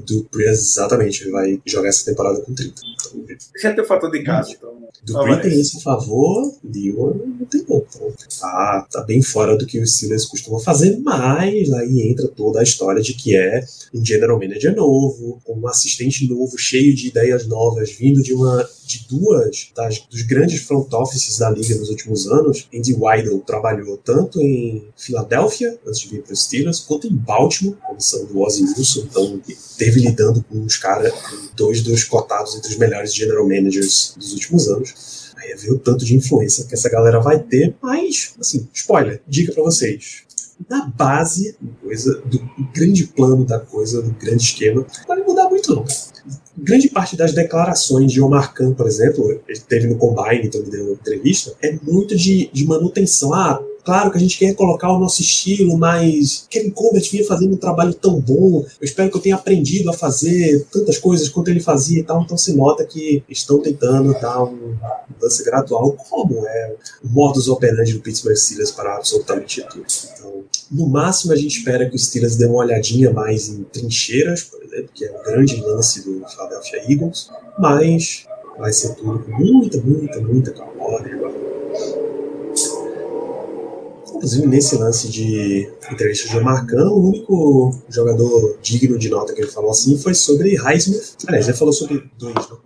Dupree, exatamente. Ele vai jogar essa temporada com 30. Então, Já tem o fator de casa, então. Dupree tem esse favor, Lewan não tem não. Então, tá, tá bem fora do que os Steelers costumam fazer, mas aí entra toda a história de que é um general manager novo, um assistente novo, cheio de ideias novas, vindo de uma de duas das, dos grandes front offices da liga nos últimos anos. Andy Weidel trabalhou tanto em Filadélfia, antes de vir para os Steelers, quanto em Baltimore, comissão do Ozzy Wilson, então teve lidando com os caras, dois dos cotados entre os melhores general managers dos últimos anos. Aí é ver o tanto de influência que essa galera vai ter, mas, assim, spoiler, dica para vocês na base coisa, do grande plano da coisa, do grande esquema, pode mudar muito não. Grande parte das declarações de Omar Khan, por exemplo, ele teve no Combine, então ele deu uma entrevista, é muito de, de manutenção. Ah, Claro que a gente quer colocar o nosso estilo, mas Kevin Colbert vinha fazendo um trabalho tão bom. Eu espero que eu tenha aprendido a fazer tantas coisas quanto ele fazia e tal. Então se nota que estão tentando dar uma mudança gradual, como é o modus operandi do Pittsburgh Steelers para absolutamente tudo. Então, no máximo, a gente espera que o Steelers dê uma olhadinha mais em trincheiras, por exemplo, que é o grande lance do Philadelphia Eagles, mas vai ser tudo com muita, muita, muita calma Inclusive, nesse lance de entrevista de Marcano, o único jogador digno de nota que ele falou assim foi sobre Highsmith. Aliás, ele falou sobre dois, né?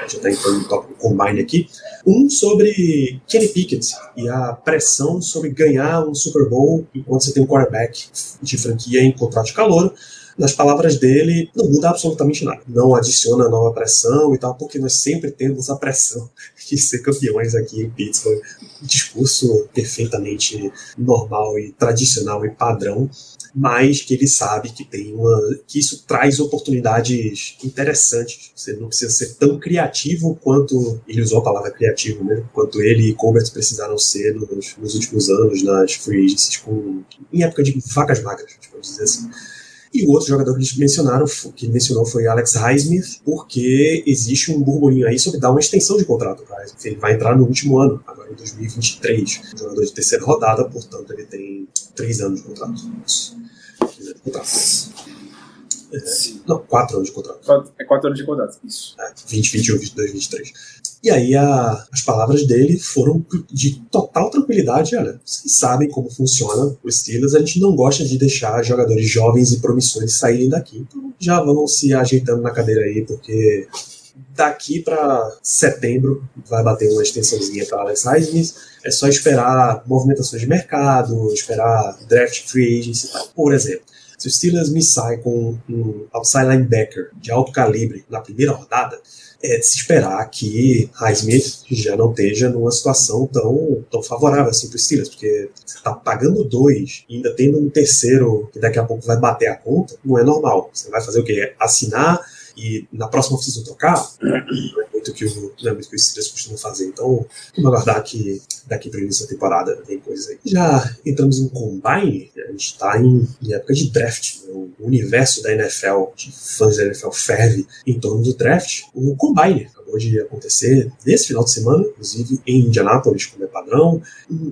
Eu estar entrando no tópico combine aqui. Um sobre Kenny Pickett e a pressão sobre ganhar um Super Bowl enquanto você tem um quarterback de franquia em contrato de calor. Nas palavras dele, não muda absolutamente nada. Não adiciona nova pressão e tal, porque nós sempre temos a pressão de ser campeões aqui em Pittsburgh. Um discurso perfeitamente normal e tradicional e padrão mas que ele sabe que tem uma que isso traz oportunidades interessantes. Você não precisa ser tão criativo quanto ele usou a palavra criativo, né? Quanto ele e Colbert precisaram ser nos, nos últimos anos nas free agencies, com, em época de vacas magras, vamos dizer assim. E o outro jogador que eles mencionaram, que mencionou foi Alex Highsmith, porque existe um burburinho aí sobre dar uma extensão de contrato para Highsmith. Ele vai entrar no último ano, agora em 2023. Um jogador de terceira rodada, portanto ele tem três anos de contrato. Isso. É, não, quatro anos de contrato. É quatro anos de contrato, isso. É, 20, 21, 22, 23. E aí a, as palavras dele foram de total tranquilidade. Olha, vocês sabem como funciona o Steelers, a gente não gosta de deixar jogadores jovens e promissores saírem daqui. Então já vão se ajeitando na cadeira aí, porque daqui para setembro vai bater uma extensãozinha para Alex Highsmith. É só esperar movimentações de mercado, esperar draft free agency, por exemplo. Se o Steelers me sai com um outside linebacker de alto calibre na primeira rodada, é de se esperar que Highsmith já não esteja numa situação tão, tão favorável assim para o Steelers, porque você está pagando dois e ainda tendo um terceiro que daqui a pouco vai bater a conta, não é normal. Você vai fazer o quê? Assinar e na próxima oficina trocar, muito que o, muito que os Steelers costumam fazer. Então, vamos aguardar que daqui para início da temporada tem coisas aí. Já entramos em Combine, a gente está em, em, época de draft. Né? O universo da NFL, de fãs da NFL ferve em torno do draft. O Combine acabou de acontecer nesse final de semana, inclusive em Indianápolis, como é padrão.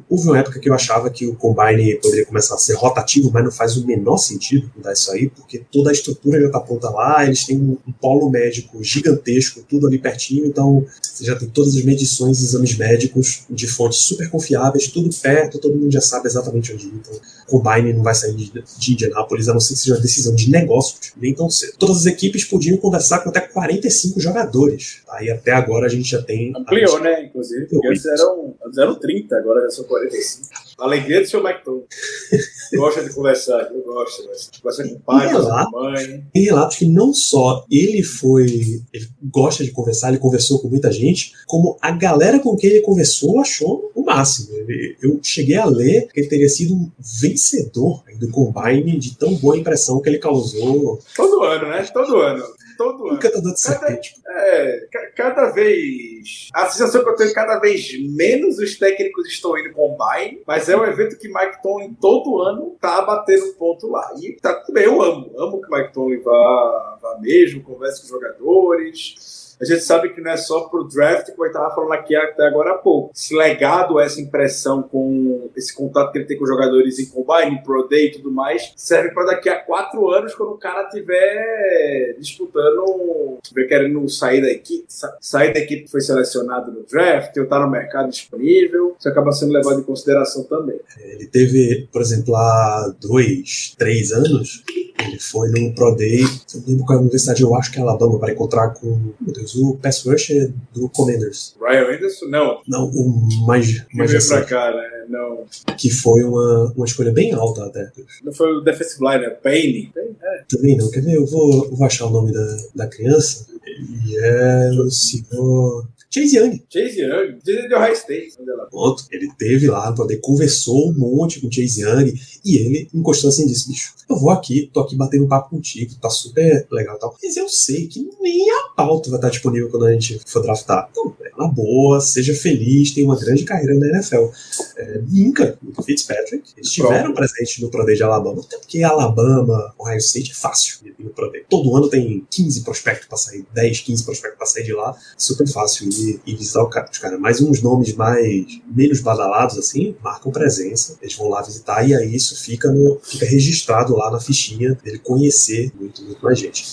Houve uma época que eu achava que o Combine poderia começar a ser rotativo, mas não faz o menor sentido mudar isso aí, porque toda a estrutura já está pronta lá, eles têm um, um polo médico gigantesco, tudo ali pertinho, então você já tem todas as medições e exames médicos de fontes super confiáveis, tudo perto, todo mundo já sabe exatamente onde ir. Então, Combine não vai sair de, de Indianápolis, a não ser que seja uma decisão de negócio, nem tão cedo. Todas as equipes podiam conversar com até 45 jogadores. Aí até agora a gente já tem. Ampliou, né? Inclusive, porque antes eram, antes eram 30, agora já são 45. A alegria do seu McTon. gosta de conversar, eu gosto. Conversa com o pai, com a mãe. Tem relatos que não só ele foi. Ele gosta de conversar, ele conversou com muita gente, como a galera com quem ele conversou achou o máximo. Eu cheguei a ler que ele teria sido um vencedor do Combine de tão boa impressão que ele causou. Todo ano, né? Todo ano. Todo ano. Encantador de cada, serpente. É, cada vez. A sensação que eu tenho é cada vez menos os técnicos estão indo combine, mas é um evento que Mike Tomlin todo ano tá batendo ponto lá. E tá tudo bem, eu amo. Amo que Mike Tomlin vá, vá mesmo, converse com os jogadores a gente sabe que não é só pro draft, como eu estava falando aqui até agora há pouco. Esse legado, essa impressão com esse contato que ele tem com jogadores em combine, pro day e tudo mais, serve para daqui a quatro anos, quando o cara tiver disputando, tiver querendo sair da equipe, sair da equipe que foi selecionado no draft, ou tá no mercado disponível, isso acaba sendo levado em consideração também. Ele teve, por exemplo, há dois, três anos, ele foi no Pro Day, não lembro qual é a universidade, eu acho que é Alabama, para encontrar com, meu Deus, o pass rusher do Commanders. Ryan Anderson? Não. Não, o mais, mais veio pra cá, né? Não. Que foi uma, uma escolha bem alta até. Não foi o defensive liner, Payne? É. Também não, quer ver? Eu vou, eu vou achar o nome da, da criança. Ele é o senhor... Chase Young. Chase Young, de Ohio State. Pronto, ele teve lá, conversou um monte com o Chase Young e ele encostou assim e disse: bicho, eu vou aqui, tô aqui batendo papo contigo, tá super legal e tal. Mas eu sei que nem a pauta vai estar disponível quando a gente for draftar. Então, é, na boa, seja feliz, tem uma grande carreira na NFL. É, e Fitzpatrick estiveram Pronto. presentes no Pro Day de Alabama, até porque Alabama, Ohio State é fácil no Pro Day. Todo ano tem 15 prospectos pra sair, 10, 15 prospectos pra sair de lá, super fácil. E e, visitar o cara, os caras. Mas uns nomes mais menos badalados, assim, marcam presença. Eles vão lá visitar e aí isso fica, no, fica registrado lá na fichinha dele conhecer muito, muito mais gente.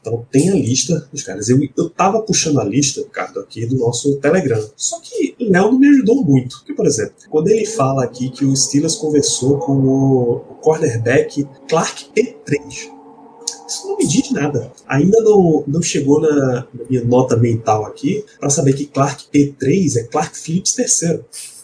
Então tem a lista dos caras. Eu, eu tava puxando a lista, Ricardo, aqui do nosso Telegram. Só que o Léo não me ajudou muito. Porque, por exemplo, quando ele fala aqui que o Steelers conversou com o cornerback Clark P3 isso não me diz nada. Ainda não, não chegou na, na minha nota mental aqui para saber que Clark P3 é Clark Phillips III.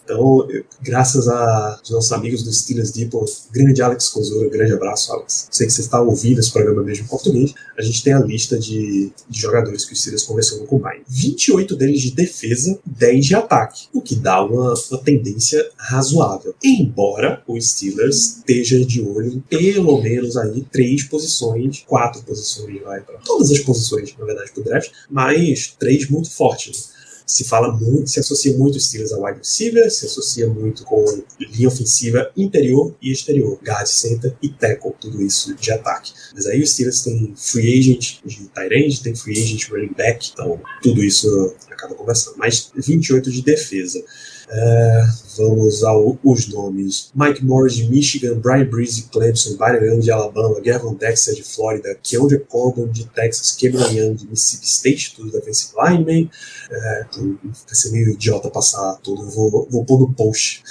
Então, eu, graças aos nossos amigos do Steelers Depot, grande Alex Kozura, grande abraço, Alex. Sei que você está ouvindo esse programa mesmo em português. A gente tem a lista de, de jogadores que o Steelers conversou no Combine. 28 deles de defesa, 10 de ataque, o que dá uma, uma tendência razoável. Embora o Steelers esteja de olho pelo menos aí três posições, quatro posições, vai para todas as posições, na verdade, pro draft, mas três muito fortes se fala muito, se associa muito os Steelers a wide receiver, se associa muito com linha ofensiva interior e exterior, guard center e tackle, tudo isso de ataque. Mas aí os Steelers tem free agent de tight end, tem free agent running back, então tudo isso acaba conversando. Mais 28 de defesa. É, vamos aos nomes: Mike Morris de Michigan, Brian Breeze de Clemson, Byron Young de Alabama, Gavin Dexter de Flórida, Keondre Corbin de Texas, Cameron Young de Mississippi State, tudo defensive lineman. É, vai ser meio idiota passar tudo, eu vou, vou pôr no post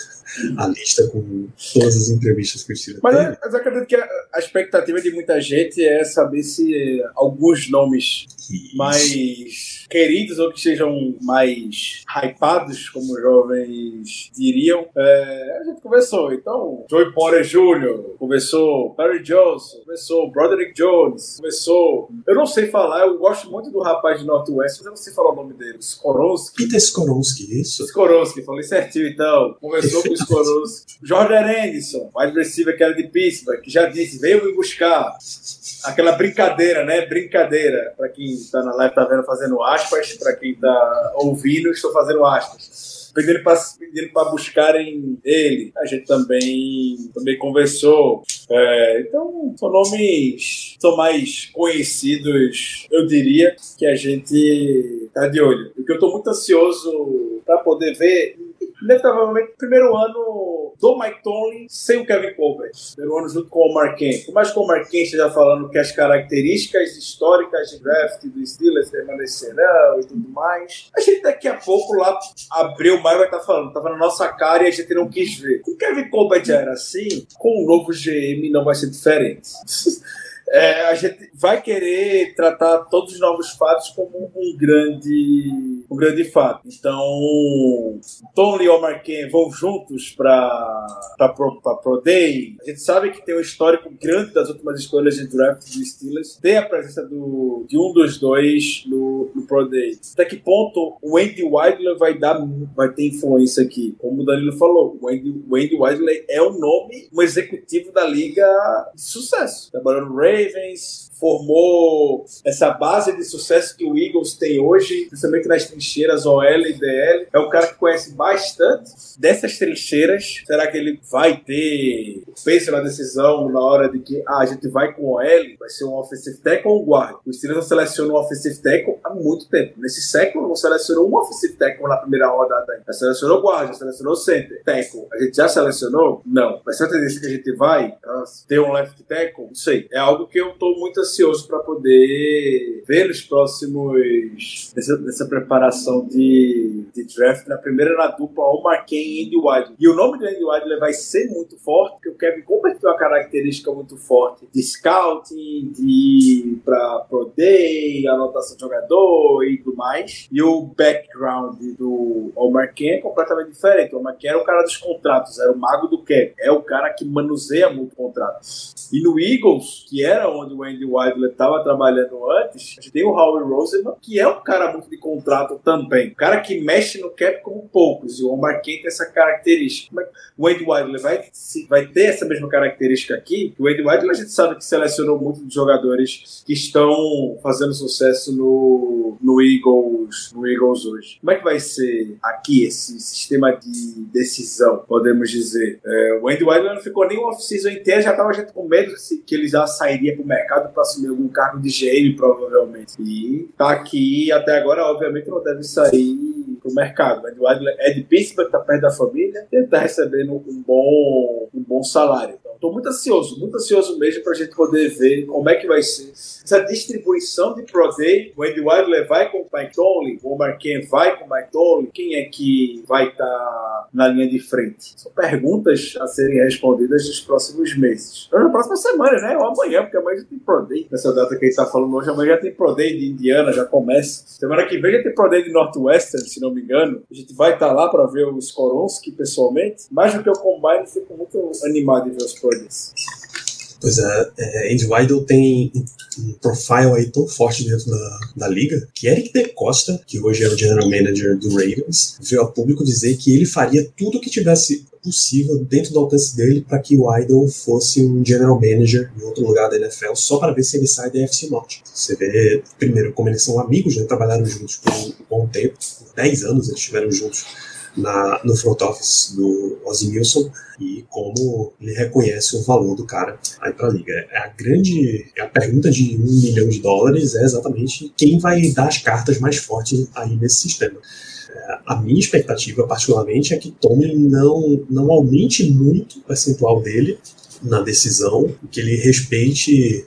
a lista com todas as entrevistas que o Steelers mas, é, mas eu acredito que a, a, expectativa de muita gente é saber se alguns nomes Isso. mais queridos ou que sejam mais hypados, como os jovens diriam, é, a gente conversou. Então, Joey Porter Jr., conversou, Perry Johnson, conversou, Broderick Jones, conversou. Eu não sei falar, eu gosto muito do rapaz de Northwest, mas eu não sei falar o nome dele. Skoronsky. Peter Skoronsky, isso? Skoronsky, falei certinho então. Conversou com o Skoronsky. Jordan Anderson, wide receiver que era de Pittsburgh, que já disse, veio me buscar. Aquela brincadeira, né? Brincadeira. Pra quem tá na live, tá vendo fazendo aspas. Pra quem tá ouvindo, estou fazendo aspas. Pedindo para buscarem ele. A gente também, também conversou. É, então, são nomes são mais conhecidos, eu diria, que a gente tá de olho. O que eu estou muito ansioso para poder ver inevitavelmente, primeiro ano do Mike Tomlin sem o Kevin Colbert. Primeiro ano junto com o Mark Kent. Por mais que o Mark Kent esteja falando que as características históricas de draft do Steelers permanecerão e tudo mais, a gente daqui a pouco lá, abril, maio, vai estar tá falando, tava na nossa cara e a gente não quis ver. Com o Kevin Colbert já era assim, com o novo GM não vai ser diferente. é, a gente vai querer tratar todos os novos fatos como um grande, um grande fato. Então, Tom e Omar Ken vão juntos para Pro, Pro Day. A gente sabe que tem um histórico grande das últimas escolhas de draft dos Steelers. Tem a presença do, de um dos dois no, no Pro Day. Até que ponto o Andy Wilder vai dar, vai ter influência aqui? Como o Danilo falou, o Andy, o Andy é um nome, um executivo da liga de sucesso. Trabalhou no Ray, Ravens, formou essa base de sucesso que o Eagles tem hoje, principalmente nas trincheiras OL e DL. É um cara que conhece bastante dessas trincheiras. Será que ele vai ter peso na decisão na hora de que ah, a gente vai com OL, vai ser um offensive tackle ou um guard? O Steelers não seleciona um offensive tackle há muito tempo. Nesse século não selecionou um offensive tackle na primeira rodada. Já selecionou guard, já selecionou center. Tackle, a gente já selecionou? Não. Mas certa tendência que a gente vai ter um left tackle? Não sei. É algo que eu estou muito ansioso para poder ver nos próximos. nessa, nessa preparação de, de, draft, na primeira na dupla, o Marquem e Andy Wilder. E o nome de Andy Wilder vai ser muito forte, porque o Kevin converteu uma característica muito forte de scouting, de para Pro Day, anotação de jogador e tudo mais. E o background do Omar Ken é completamente diferente. O Omar Ken era o cara dos contratos, era o mago do Kevin. É o cara que manuseia muito contratos. E no Eagles, que era onde o Andy Wilder estava trabalhando antes, a gente tem o Howie Roseman, que é um cara muito de contrato também. Um cara que mexe no cap como poucos. E o Omar Kent tem essa característica. Mas o Andy Wilder vai, vai ter essa mesma característica aqui. O Andy Wilder a gente sabe que selecionou muitos jogadores que estão fazendo sucesso no, no, Eagles, no Eagles hoje. Como é que vai ser aqui esse sistema de decisão, podemos dizer? É, o Wilder não ficou nem uma off-season inteira, já estava com medo medo que ele já sairia para o mercado para assumir algum cargo de GM, provavelmente. E tá aqui, até agora, obviamente, não deve sair para o mercado. O Ed é de Pittsburgh, tá perto da família, ele está recebendo um bom, um bom salário. Tô muito ansioso, muito ansioso mesmo pra gente poder ver como é que vai ser essa distribuição de Pro Day. O Andy Wilder vai com o Mike Tomlin, o Omar Ken vai com o Mike Tomlin. Quem é que vai estar tá na linha de frente? São perguntas a serem respondidas nos próximos meses. Na próxima semana, né? Ou amanhã, porque amanhã já tem Pro Day. Nessa data que a gente tá falando hoje, amanhã já tem Pro Day de Indiana, já começa. Semana que vem já tem Pro Day de Northwestern, se não me engano. A gente vai estar tá lá para ver o Skoronski pessoalmente. Mais do que o Combine, fico muito animado de ver os Pro Days. Pois é, é Andy Weidel tem um profile aí tão forte dentro da, da liga que Eric De Costa, que hoje é o general manager do Ravens, veio a público dizer que ele faria tudo o que tivesse possível dentro do alcance dele para que o Idol fosse um general manager em outro lugar da NFL só para ver se ele sai da FC Norte. Você vê, primeiro, como eles são amigos, né, trabalharam juntos por um bom tempo, por 10 anos eles estiveram juntos na, no front office do Ozzy Nilsson e como ele reconhece o valor do cara aí para a liga. É a grande é a pergunta de um milhão de dólares é exatamente quem vai dar as cartas mais fortes aí nesse sistema. É, a minha expectativa, particularmente, é que Tomlin não, não aumente muito o percentual dele na decisão, que ele respeite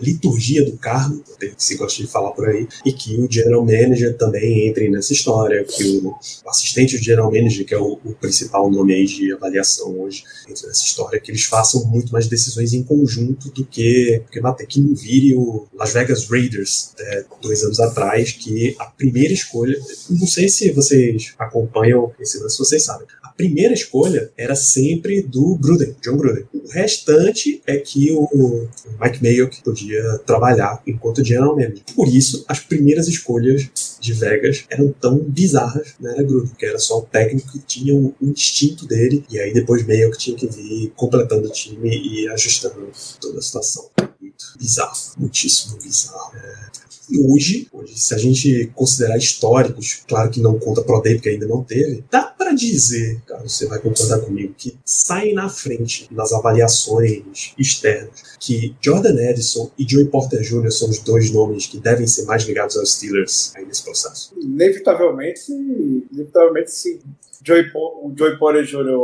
liturgia do cargo, se gosta de falar por aí, e que o general manager também entre nessa história, que o, assistente do general manager, que é o, o, principal nome aí de avaliação hoje, entre nessa história, que eles façam muito mais decisões em conjunto do que, que bater, que não vire o Las Vegas Raiders é, dois anos atrás, que a primeira escolha, não sei se vocês acompanham esse lance, vocês sabem, a primeira escolha era sempre do Gruden, John Gruden. O restante é que o, o Mike Mayock podia podia trabalhar enquanto general manager. Por isso, as primeiras escolhas de Vegas eram tão bizarras na era Gruden, que era só o técnico que tinha o instinto dele, e aí depois meio que tinha que vir completando o time e ajustando toda a situação. Muito bizarro, muitíssimo bizarro. É, e hoje, hoje, se a gente considerar históricos, claro que não conta Pro Day, porque ainda não teve, dá para dizer, cara, você vai concordar comigo, que sai na frente nas avaliações externas que Jordan Edison e Joey Porter Jr. são os dois nomes que devem ser mais ligados aos Steelers aí nesse processo. Inevitavelmente, inevitavelmente sim. Joey, o Joey Porter Jr.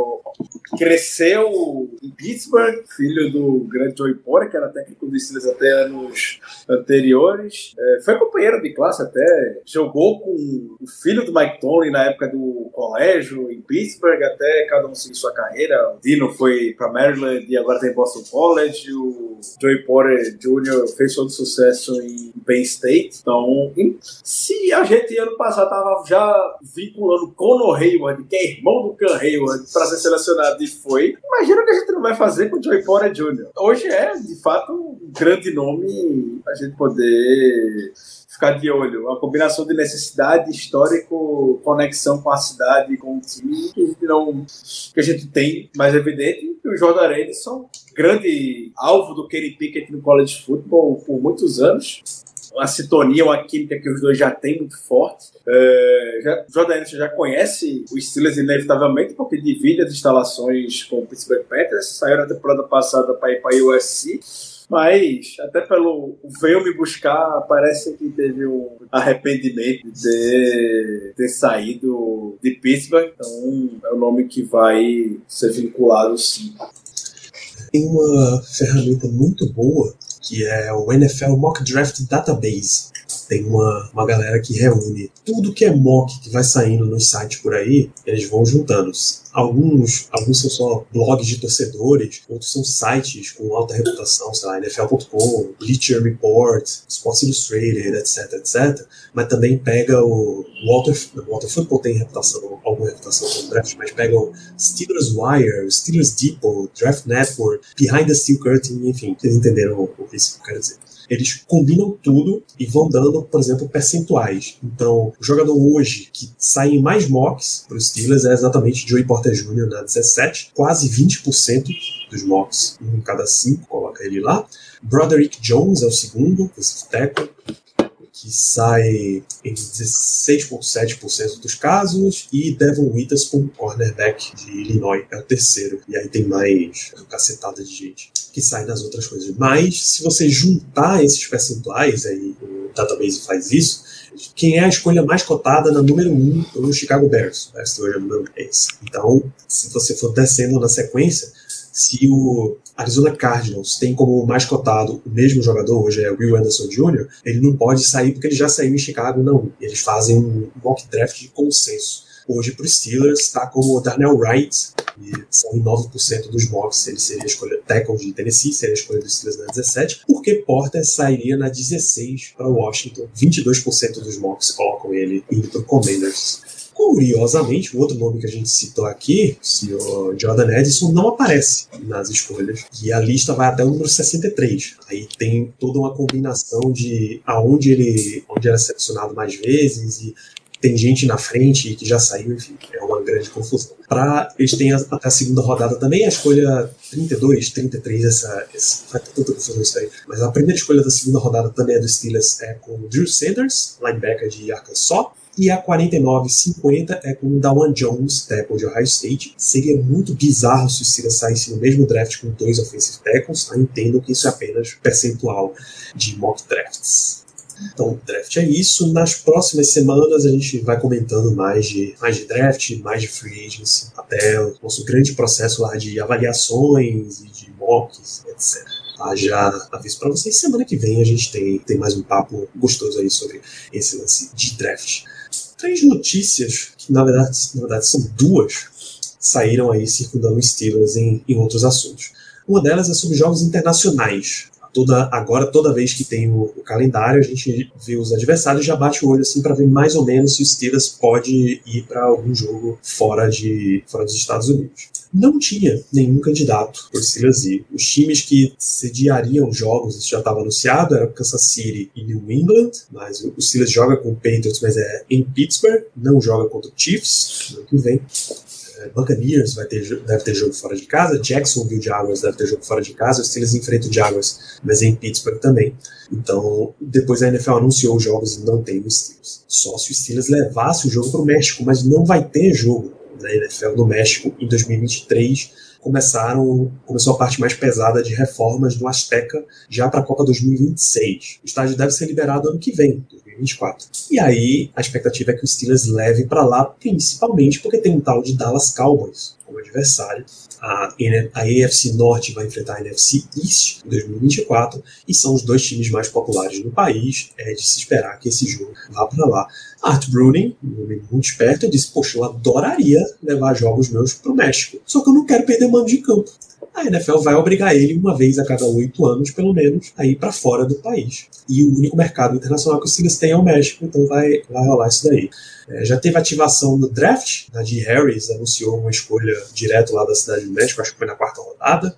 cresceu em Pittsburgh, filho do grande Joey Porter, que era técnico do Steelers até anos anteriores. É, foi companheiro de classe até, jogou com o filho do Mike Tomlin na época do colégio em Pittsburgh, até cada um seguir sua carreira. O Dino foi para Maryland e agora tem Boston College. O Joey Porter Jr. fez todo sucesso em Penn State. Então, se a gente ano passado estava já vinculando Conor Hayward que é irmão do Can Hayward, para ser selecionado e foi. Imagina o que a gente não vai fazer com o Joey Porter Jr. Hoje é, de fato, um grande nome a gente poder ficar de olho. Uma combinação de necessidade, histórico, conexão com a cidade, com o time, que a gente, não, que a gente tem mais evidente. E o Jordan Edison, grande alvo do Kenny Pickett no college football por muitos anos uma sintonia, uma química que os dois já têm muito forte. É, já, Jordan Anderson já conhece o Steelers inevitavelmente, porque divide as instalações com o Pittsburgh Panthers, saiu na temporada passada para ir para a USC. Mas, até pelo veio me buscar, parece que teve um arrependimento de ter, saído de Pittsburgh. Então, é o nome que vai ser vinculado sim. Tem uma ferramenta muito boa que é o NFL Mock Draft Database. Tem uma, uma galera que reúne tudo que é mock que vai saindo nos sites por aí, eles vão juntando. Alguns, alguns são só blogs de torcedores, outros são sites com alta reputação, sei lá, NFL.com, Bleacher Report, Sports Illustrated, etc, etc. Mas também pega o Walter, Walter Football tem reputação, alguma reputação draft, mas pega o Steelers Wire, Steelers Depot, Draft Network, Behind the Steel Curtain, enfim, vocês entenderam o, que eu quero dizer eles combinam tudo e vão dando, por exemplo, percentuais. Então, o jogador hoje que sai em mais mocks para os Steelers é exatamente Joey Porter Jr. na 17, quase 20% dos mocks, um em cada cinco, coloca ele lá. Broderick Jones é o segundo, esse teco, que sai em 16,7% dos casos, e Devon Witherspoon, cornerback de Illinois, é o terceiro. E aí tem mais uma cacetada de gente que sai nas outras coisas. Mas, se você juntar esses percentuais, aí database faz isso, quem é a escolha mais cotada na número 1 um, no Chicago Bears. O Bears hoje é número 10. Então, se você for descendo na sequência, se o Arizona Cardinals tem como mais cotado o mesmo jogador, hoje é Will Anderson Jr., ele não pode sair porque ele já saiu em Chicago, não. Eles fazem um mock draft de consenso. Hoje, para os Steelers, está como Darnell Wright, e são em 9% dos mocks, ele seria a escolha de Tennessee, seria a escolha dos Steelers na 17, porque Porter sairia na 16 para Washington. 22% dos mocks colocam ele indo para Commanders. Curiosamente, o outro nome que a gente citou aqui, o senhor Jordan Edison, não aparece nas escolhas. E a lista vai até o número 63. Aí tem toda uma combinação de aonde ele onde era selecionado mais vezes e tem gente na frente que já saiu, enfim, é uma grande confusão. Pra, eles têm a, até a segunda rodada também, a escolha 32, 33, essa, essa faz tanta confusão isso aí. Mas a primeira escolha da segunda rodada também é dos Steelers, é com o Drew Sanders, linebacker de Arkansas. E a 49-50 é com o Dawan Jones, tackle de Ohio State. Seria muito bizarro se o Steelers saísse no mesmo draft com dois offensive tackles. Tá? Entendo que isso é apenas percentual de mock drafts. Então, o draft é isso. Nas próximas semanas a gente vai comentando mais de, mais de draft, mais de free agency, até o nosso grande processo lá de avaliações e de mocks, etc. Tá, já aviso para vocês, semana que vem a gente tem, tem mais um papo gostoso aí sobre esse lance de draft. Três notícias, que na verdade, na verdade são duas, saíram aí circundando Steelers em, em outros assuntos. Uma delas é sobre jogos internacionais toda agora toda vez que tem o, o, calendário a gente vê os adversários já bate o olho assim para ver mais ou menos se o Steelers pode ir para algum jogo fora de fora dos Estados Unidos. Não tinha nenhum candidato por Steelers ir. Os times que sediariam jogos, isso já estava anunciado, era Kansas City e New England, mas o Steelers joga com o Patriots, mas é em Pittsburgh, não joga contra o Chiefs no ano que vem. Buccaneers vai ter, deve ter jogo fora de casa, Jacksonville Jaguars deve ter jogo fora de casa, os Steelers enfrentam o Jaguars, mas é em Pittsburgh também. Então, depois a NFL anunciou os jogos e não tem o Steelers. Só se o Steelers levasse o jogo para o México, mas não vai ter jogo na NFL no México em 2023 começaram começou a parte mais pesada de reformas do Azteca já para a Copa 2026. O estádio deve ser liberado ano que vem, 2024. E aí a expectativa é que o Steelers leve para lá, principalmente porque tem um tal de Dallas Cowboys como adversário. A, a AFC Norte vai enfrentar a NFC East em 2024 e são os dois times mais populares no país. É de se esperar que esse jogo vá para lá. Art Bruning, um homem muito esperto, disse: Poxa, eu adoraria levar jogos meus para o México, só que eu não quero perder mando de campo a NFL vai obrigar ele, uma vez a cada oito anos, pelo menos, a ir para fora do país. E o único mercado internacional que o Steelers tem é o México, então vai, vai rolar isso daí. É, já teve ativação no draft, a G. Harris anunciou uma escolha direto lá da cidade do México, acho que foi na quarta rodada.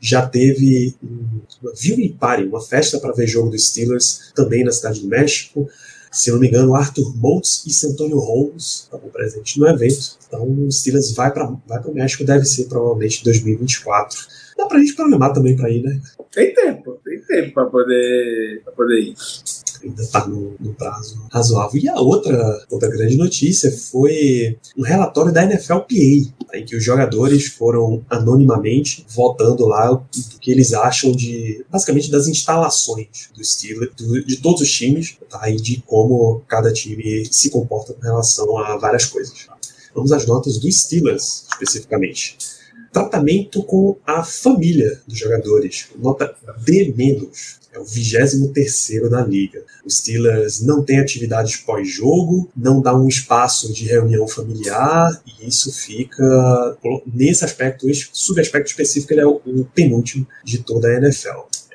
Já teve um, viewing party, uma festa para ver jogo dos Steelers, também na cidade do México se não me engano, Arthur Moultz e Santonio Holmes estavam presentes no evento. Então o Steelers vai para vai o México, deve ser provavelmente 2024. Dá pra gente programar também para ir, né? Tem tempo, tem tempo para poder, pra poder ir ainda está no, no, prazo razoável. E a outra, outra grande notícia foi um relatório da NFLPA, em que os jogadores foram anonimamente votando lá do que eles acham de, basicamente, das instalações do Steelers, do, de todos os times, tá? e de como cada time se comporta com relação a várias coisas. Vamos às notas do Steelers, especificamente tratamento com a família dos jogadores, nota D-. É o 23 da liga. Os Steelers não tem atividades pós-jogo, não dá um espaço de reunião familiar, e isso fica, nesse aspecto, subaspecto específico, ele é o, o penúltimo de toda a NFL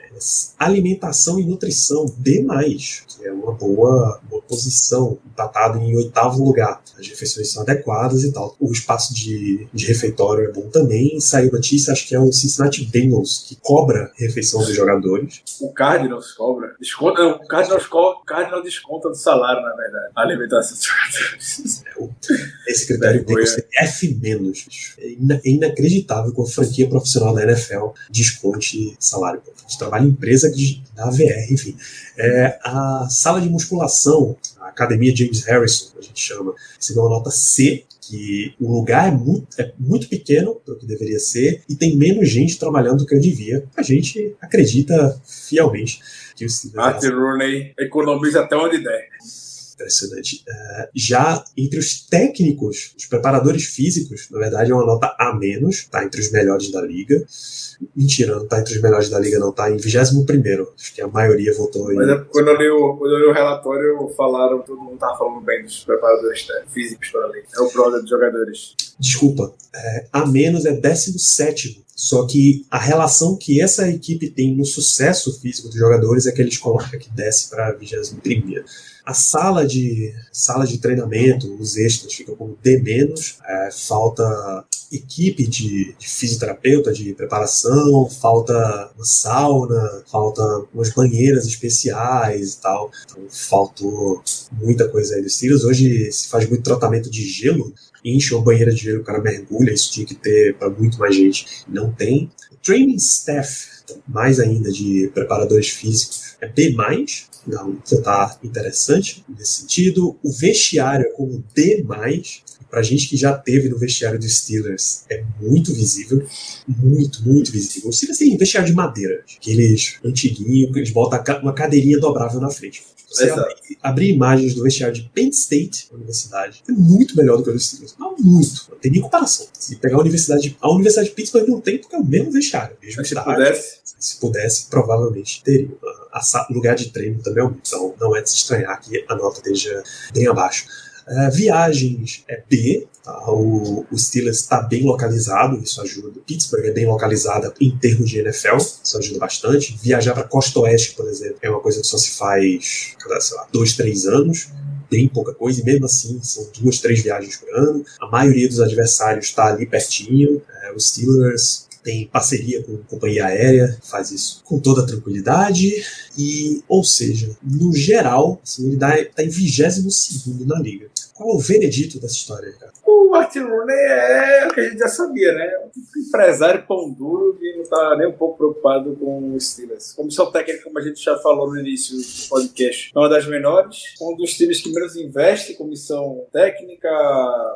alimentação e nutrição demais, que é uma boa, boa posição, empatado em oitavo lugar. As refeições são adequadas e tal. O espaço de, de refeitório é bom também. Saiu notícia, acho que é o Cincinnati Bengals, que cobra refeição dos jogadores. O Cardinals cobra. Desconta, não, o Cardinals, co o Cardinals desconta do salário, na verdade. A alimentação dos jogadores. É, esse critério tem que ser F-. É, é inacreditável que a franquia profissional da NFL desconte salário. De empresa de, da VR, enfim. É, a sala de musculação, a academia James Harrison, a gente chama, recebeu uma nota C, que o lugar é muito, é muito pequeno para o que deveria ser e tem menos gente trabalhando do que eu devia. A gente acredita fielmente que o. Martin Rooney economiza até onde der. Impressionante. Uh, já entre os técnicos, os preparadores físicos, na verdade é uma nota A menos, tá entre os melhores da liga. Mentira, não tá entre os melhores da liga, não, tá em 21 primeiro. Acho que a maioria votou em. Mas é, quando, eu li o, quando eu li o relatório, falaram, todo mundo tava falando bem dos preparadores físicos para a liga. É o brother dos jogadores. Desculpa, é, A menos é 17 só que a relação que essa equipe tem no sucesso físico dos jogadores é que eles colocam que desce para a 21 primeira. A sala de, sala de treinamento, os extras, ficam como D-, é, falta equipe de, de, fisioterapeuta, de preparação, falta uma sauna, falta umas banheiras especiais e tal. Então faltou muita coisa aí dos Steelers. Hoje se faz muito tratamento de gelo, enche uma banheira de gelo, o cara mergulha, isso tinha que ter para muito mais gente. Não tem. Training staff, mais ainda de preparadores físicos, é B+, não, você tá interessante nesse sentido. O vestiário é como D+, pra gente que já teve no vestiário dos Steelers, é muito visível. Muito, muito visível. Os Steelers têm vestiário de madeira, aqueles antiguinhos, eles botam uma cadeirinha dobrável na frente. Você abrir, abrir, imagens do vestiário de Penn State, a universidade, é muito melhor do que o dos Steelers. Não muito. Não tem nem comparação. Se pegar a universidade, a Universidade de Pittsburgh não tem porque é o mesmo vestiário. Mesmo se pudesse. Se pudesse, provavelmente teria. O lugar de treino também é o Então não é de se estranhar que a nota esteja bem abaixo. Uh, viagens é B, tá? o, o Steelers está bem localizado, isso ajuda. Pittsburgh é bem localizada em termos de NFL, isso ajuda bastante. Viajar para Costa Oeste, por exemplo, é uma coisa que só se faz sei lá, dois, três anos bem pouca coisa, e mesmo assim são duas, três viagens por ano. A maioria dos adversários está ali pertinho. É, os Steelers tem parceria com companhia aérea, faz isso com toda tranquilidade. E, ou seja, no geral, assim, ele está em 22 na liga. Qual o veredito dessa história, cara? O Martin Rooney é o que a gente já sabia, né? Um empresário pão duro que não está nem um pouco preocupado com os Steelers. Comissão técnica, como a gente já falou no início do podcast, é uma das menores. Um dos times que menos investe em comissão técnica,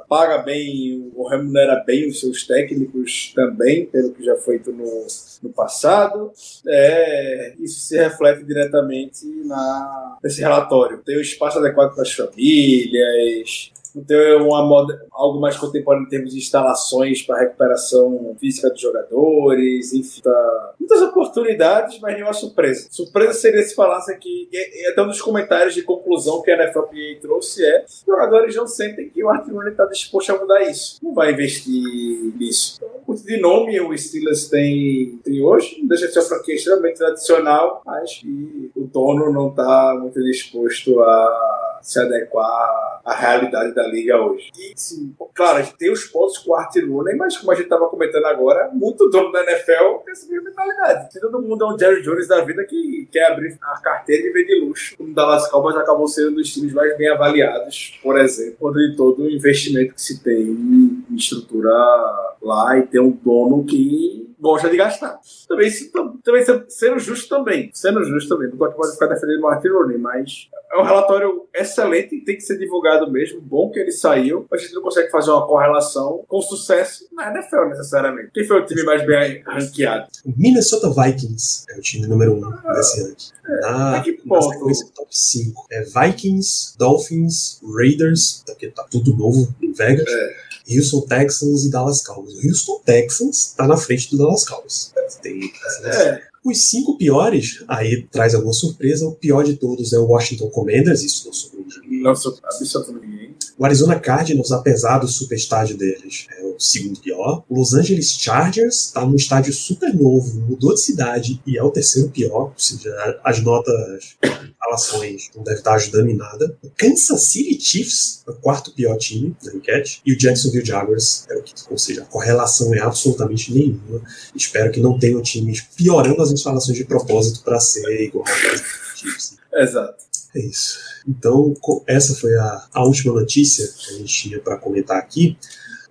paga bem ou remunera bem os seus técnicos também, pelo que já foi feito no, no passado. É, isso se reflete diretamente na, nesse relatório. Tem o espaço adequado para as famílias, então, uma moda, algo mais contemporâneo em termos de instalações para recuperação física dos jogadores, enfim, tá, muitas oportunidades, mas nenhuma surpresa. Surpresa seria se falasse aqui, e até um dos comentários de conclusão que a NFLPA trouxe é os jogadores não sentem que o Arthur está disposto a mudar isso. Não vai investir nisso. Então, de nome o Steelers tem, tem hoje, não deixa de ser uma franquia extremamente tradicional, mas que o dono não está muito disposto a se adequar à realidade da liga hoje. E, sim, claro, a gente tem os pontos com o Art Rooney, mas como a gente estava comentando agora, muito dono da NFL tem essa mentalidade. Se todo mundo é um Jerry Jones da vida que quer abrir a carteira e ver de luxo. O Dallas Cowboys acabou sendo um dos times mais bem avaliados, por exemplo, de todo o investimento que se tem em estrutura lá e ter um dono que gosta de gastar. Também, também sendo justo também, sendo justo também, não pode ficar defendendo Martin Rooney, mas é um relatório excelente, tem que ser divulgado mesmo, bom que ele saiu, a gente não consegue fazer uma correlação com sucesso na NFL necessariamente. Quem foi o time mais bem ranqueado? O Minnesota Vikings é o time número 1 um desse ranking. É, na, que ponto? na sequência top 5. É Vikings, Dolphins, Raiders, porque tá tudo novo em Vegas. É. Houston Texans e Dallas Cowboys. O Houston Texans tá na frente do Dallas Cowboys. Tem, é. Os cinco piores, aí traz alguma surpresa. O pior de todos é o Washington Commanders, isso não surpreende. Não surpreende. O Arizona Cardinals, apesar do super estádio deles, é o segundo pior. O Los Angeles Chargers está num estádio super novo, mudou de cidade e é o terceiro pior. Ou seja, as notas, relações não deve estar ajudando em nada. O Kansas City Chiefs é o quarto pior time da enquete. E o Jacksonville Jaguars é o quinto. Ou seja, a correlação é absolutamente nenhuma. Espero que não tenham times piorando as instalações de propósito para ser igual. Exato. É isso. Então, essa foi a, a última notícia que a gente tinha para comentar aqui.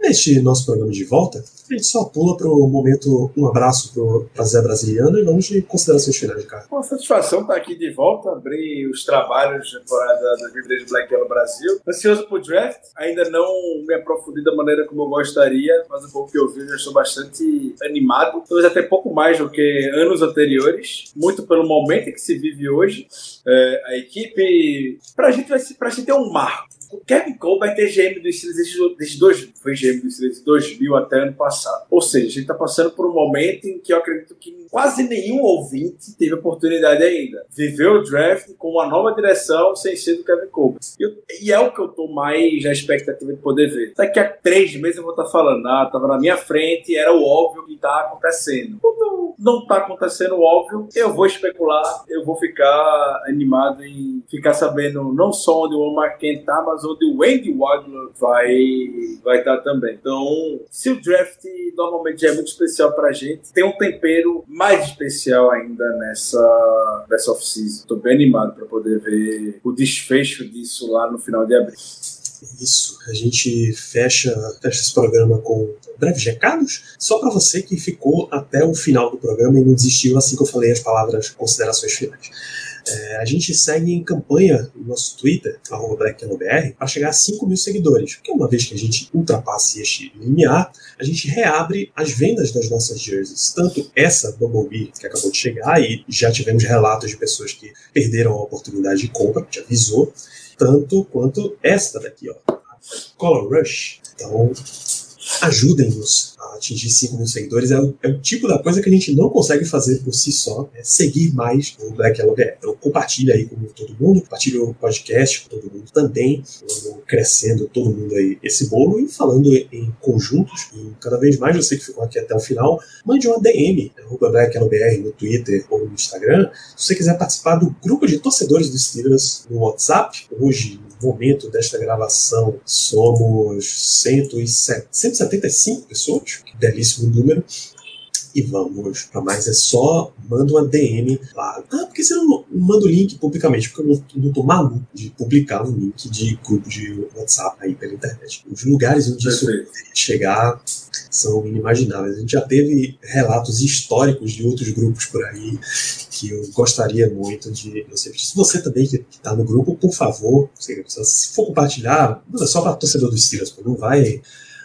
Neste nosso programa de volta, a gente só pula para o momento um abraço para Zé Brasiliano e vamos de considerações finais, cara. Uma satisfação estar aqui de volta, abrir os trabalhos de temporada 2023 Black Yellow Brasil. Ansioso pro draft, ainda não me aprofundei da maneira como eu gostaria, mas um pouco que eu vi, já estou bastante animado. Talvez até pouco mais do que anos anteriores, muito pelo momento que se vive hoje. É, a equipe, pra gente, vai, pra gente ter um marco. O Kevin Cole vai ter GM dos Steelers desde dois, foi GM dos Steelers de 2000 até ano passado. Ou seja, a gente está passando por um momento em que eu acredito que quase nenhum ouvinte teve oportunidade ainda. Viveu o draft com uma nova direção sem ser do Kevin Cole. E, é o que eu tô mais na expectativa de poder ver. Daqui a três meses eu vou estar tá falando, ah, tava na minha frente, era o óbvio que tá acontecendo. Quando não tá acontecendo o óbvio, eu vou especular, eu vou ficar animado em ficar sabendo não só onde o Omar Kent tá, mas onde o Andy Wagner vai vai estar também. Então, se o draft normalmente é muito especial pra gente, tem um tempero mais especial ainda nessa, nessa off-season. Tô bem animado para poder ver o desfecho disso lá no final de abril. Isso, a gente fecha, fecha esse programa com breves recados, só para você que ficou até o final do programa e não desistiu assim que eu falei as palavras considerações finais. É, a gente segue em campanha no nosso Twitter, BlackNBR, para chegar a 5 mil seguidores. Porque uma vez que a gente ultrapasse este limiar, a gente reabre as vendas das nossas jerseys. Tanto essa Bumblebee, que acabou de chegar, e já tivemos relatos de pessoas que perderam a oportunidade de compra, que avisou, tanto quanto esta daqui, ó, Color Rush. Então, ajudem-nos a atingir 5 mil seguidores. É o, é o, tipo da coisa que a gente não consegue fazer por si só, é seguir mais o Black Yellow BR. Então compartilha aí com todo mundo, compartilha o podcast com todo mundo também, crescendo todo mundo aí esse bolo e falando em conjuntos. E cada vez mais você que ficou aqui até o final, mande uma DM, arroba Black Yellow BR no Twitter ou no Instagram. Se você quiser participar do grupo de torcedores do Steelers no WhatsApp, hoje momento desta gravação somos 175 pessoas, que belíssimo número. E vamos para mais, é só manda uma DM lá. Ah, por que você não manda o link publicamente? Porque eu não, não tô maluco de publicar um link de grupo de WhatsApp aí pela internet. Os lugares onde isso chegar são inimagináveis. A gente já teve relatos históricos de outros grupos por aí que eu gostaria muito de você. Se você também que está no grupo, por favor, se for compartilhar, é só para torcedor dos Steelers, não vai,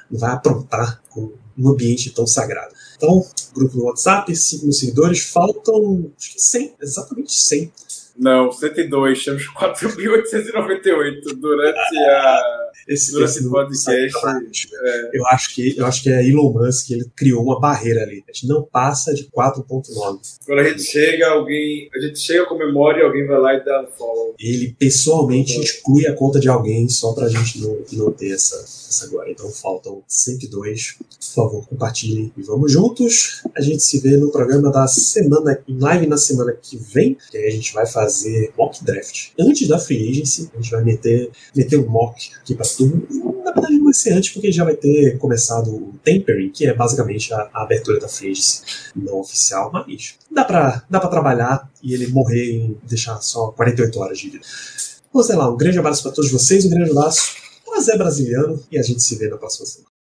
não vai aprontar com um ambiente tão sagrado. Então, grupo no WhatsApp, 5 mil seguidores, faltam acho que 100, exatamente 100. Não, 102, temos 4.898 durante a esse, esse podcast. É. Eu, acho que, eu acho que é Elon Musk, ele criou uma barreira ali. A gente não passa de 4.9. Quando a gente chega, alguém. A gente chega, comemora e alguém vai lá e dá um follow. Ele pessoalmente é. exclui a conta de alguém só pra gente não, não ter essa, essa agora. Então faltam 102. Por favor, compartilhem e vamos juntos. A gente se vê no programa da semana, em live na semana que vem, que aí a gente vai fazer mock draft. Antes da free agency, a gente vai meter, meter um mock aqui pra turno. Na verdade, não vai ser antes, porque já vai ter começado o Tempering, que é basicamente a, a abertura da Phase não oficial, mas dá pra, dá pra trabalhar e ele morrer em deixar só 48 horas de vida. Vamos lá, um grande abraço para todos vocês, um grande abraço para Zé Brasiliano e a gente se vê na próxima semana.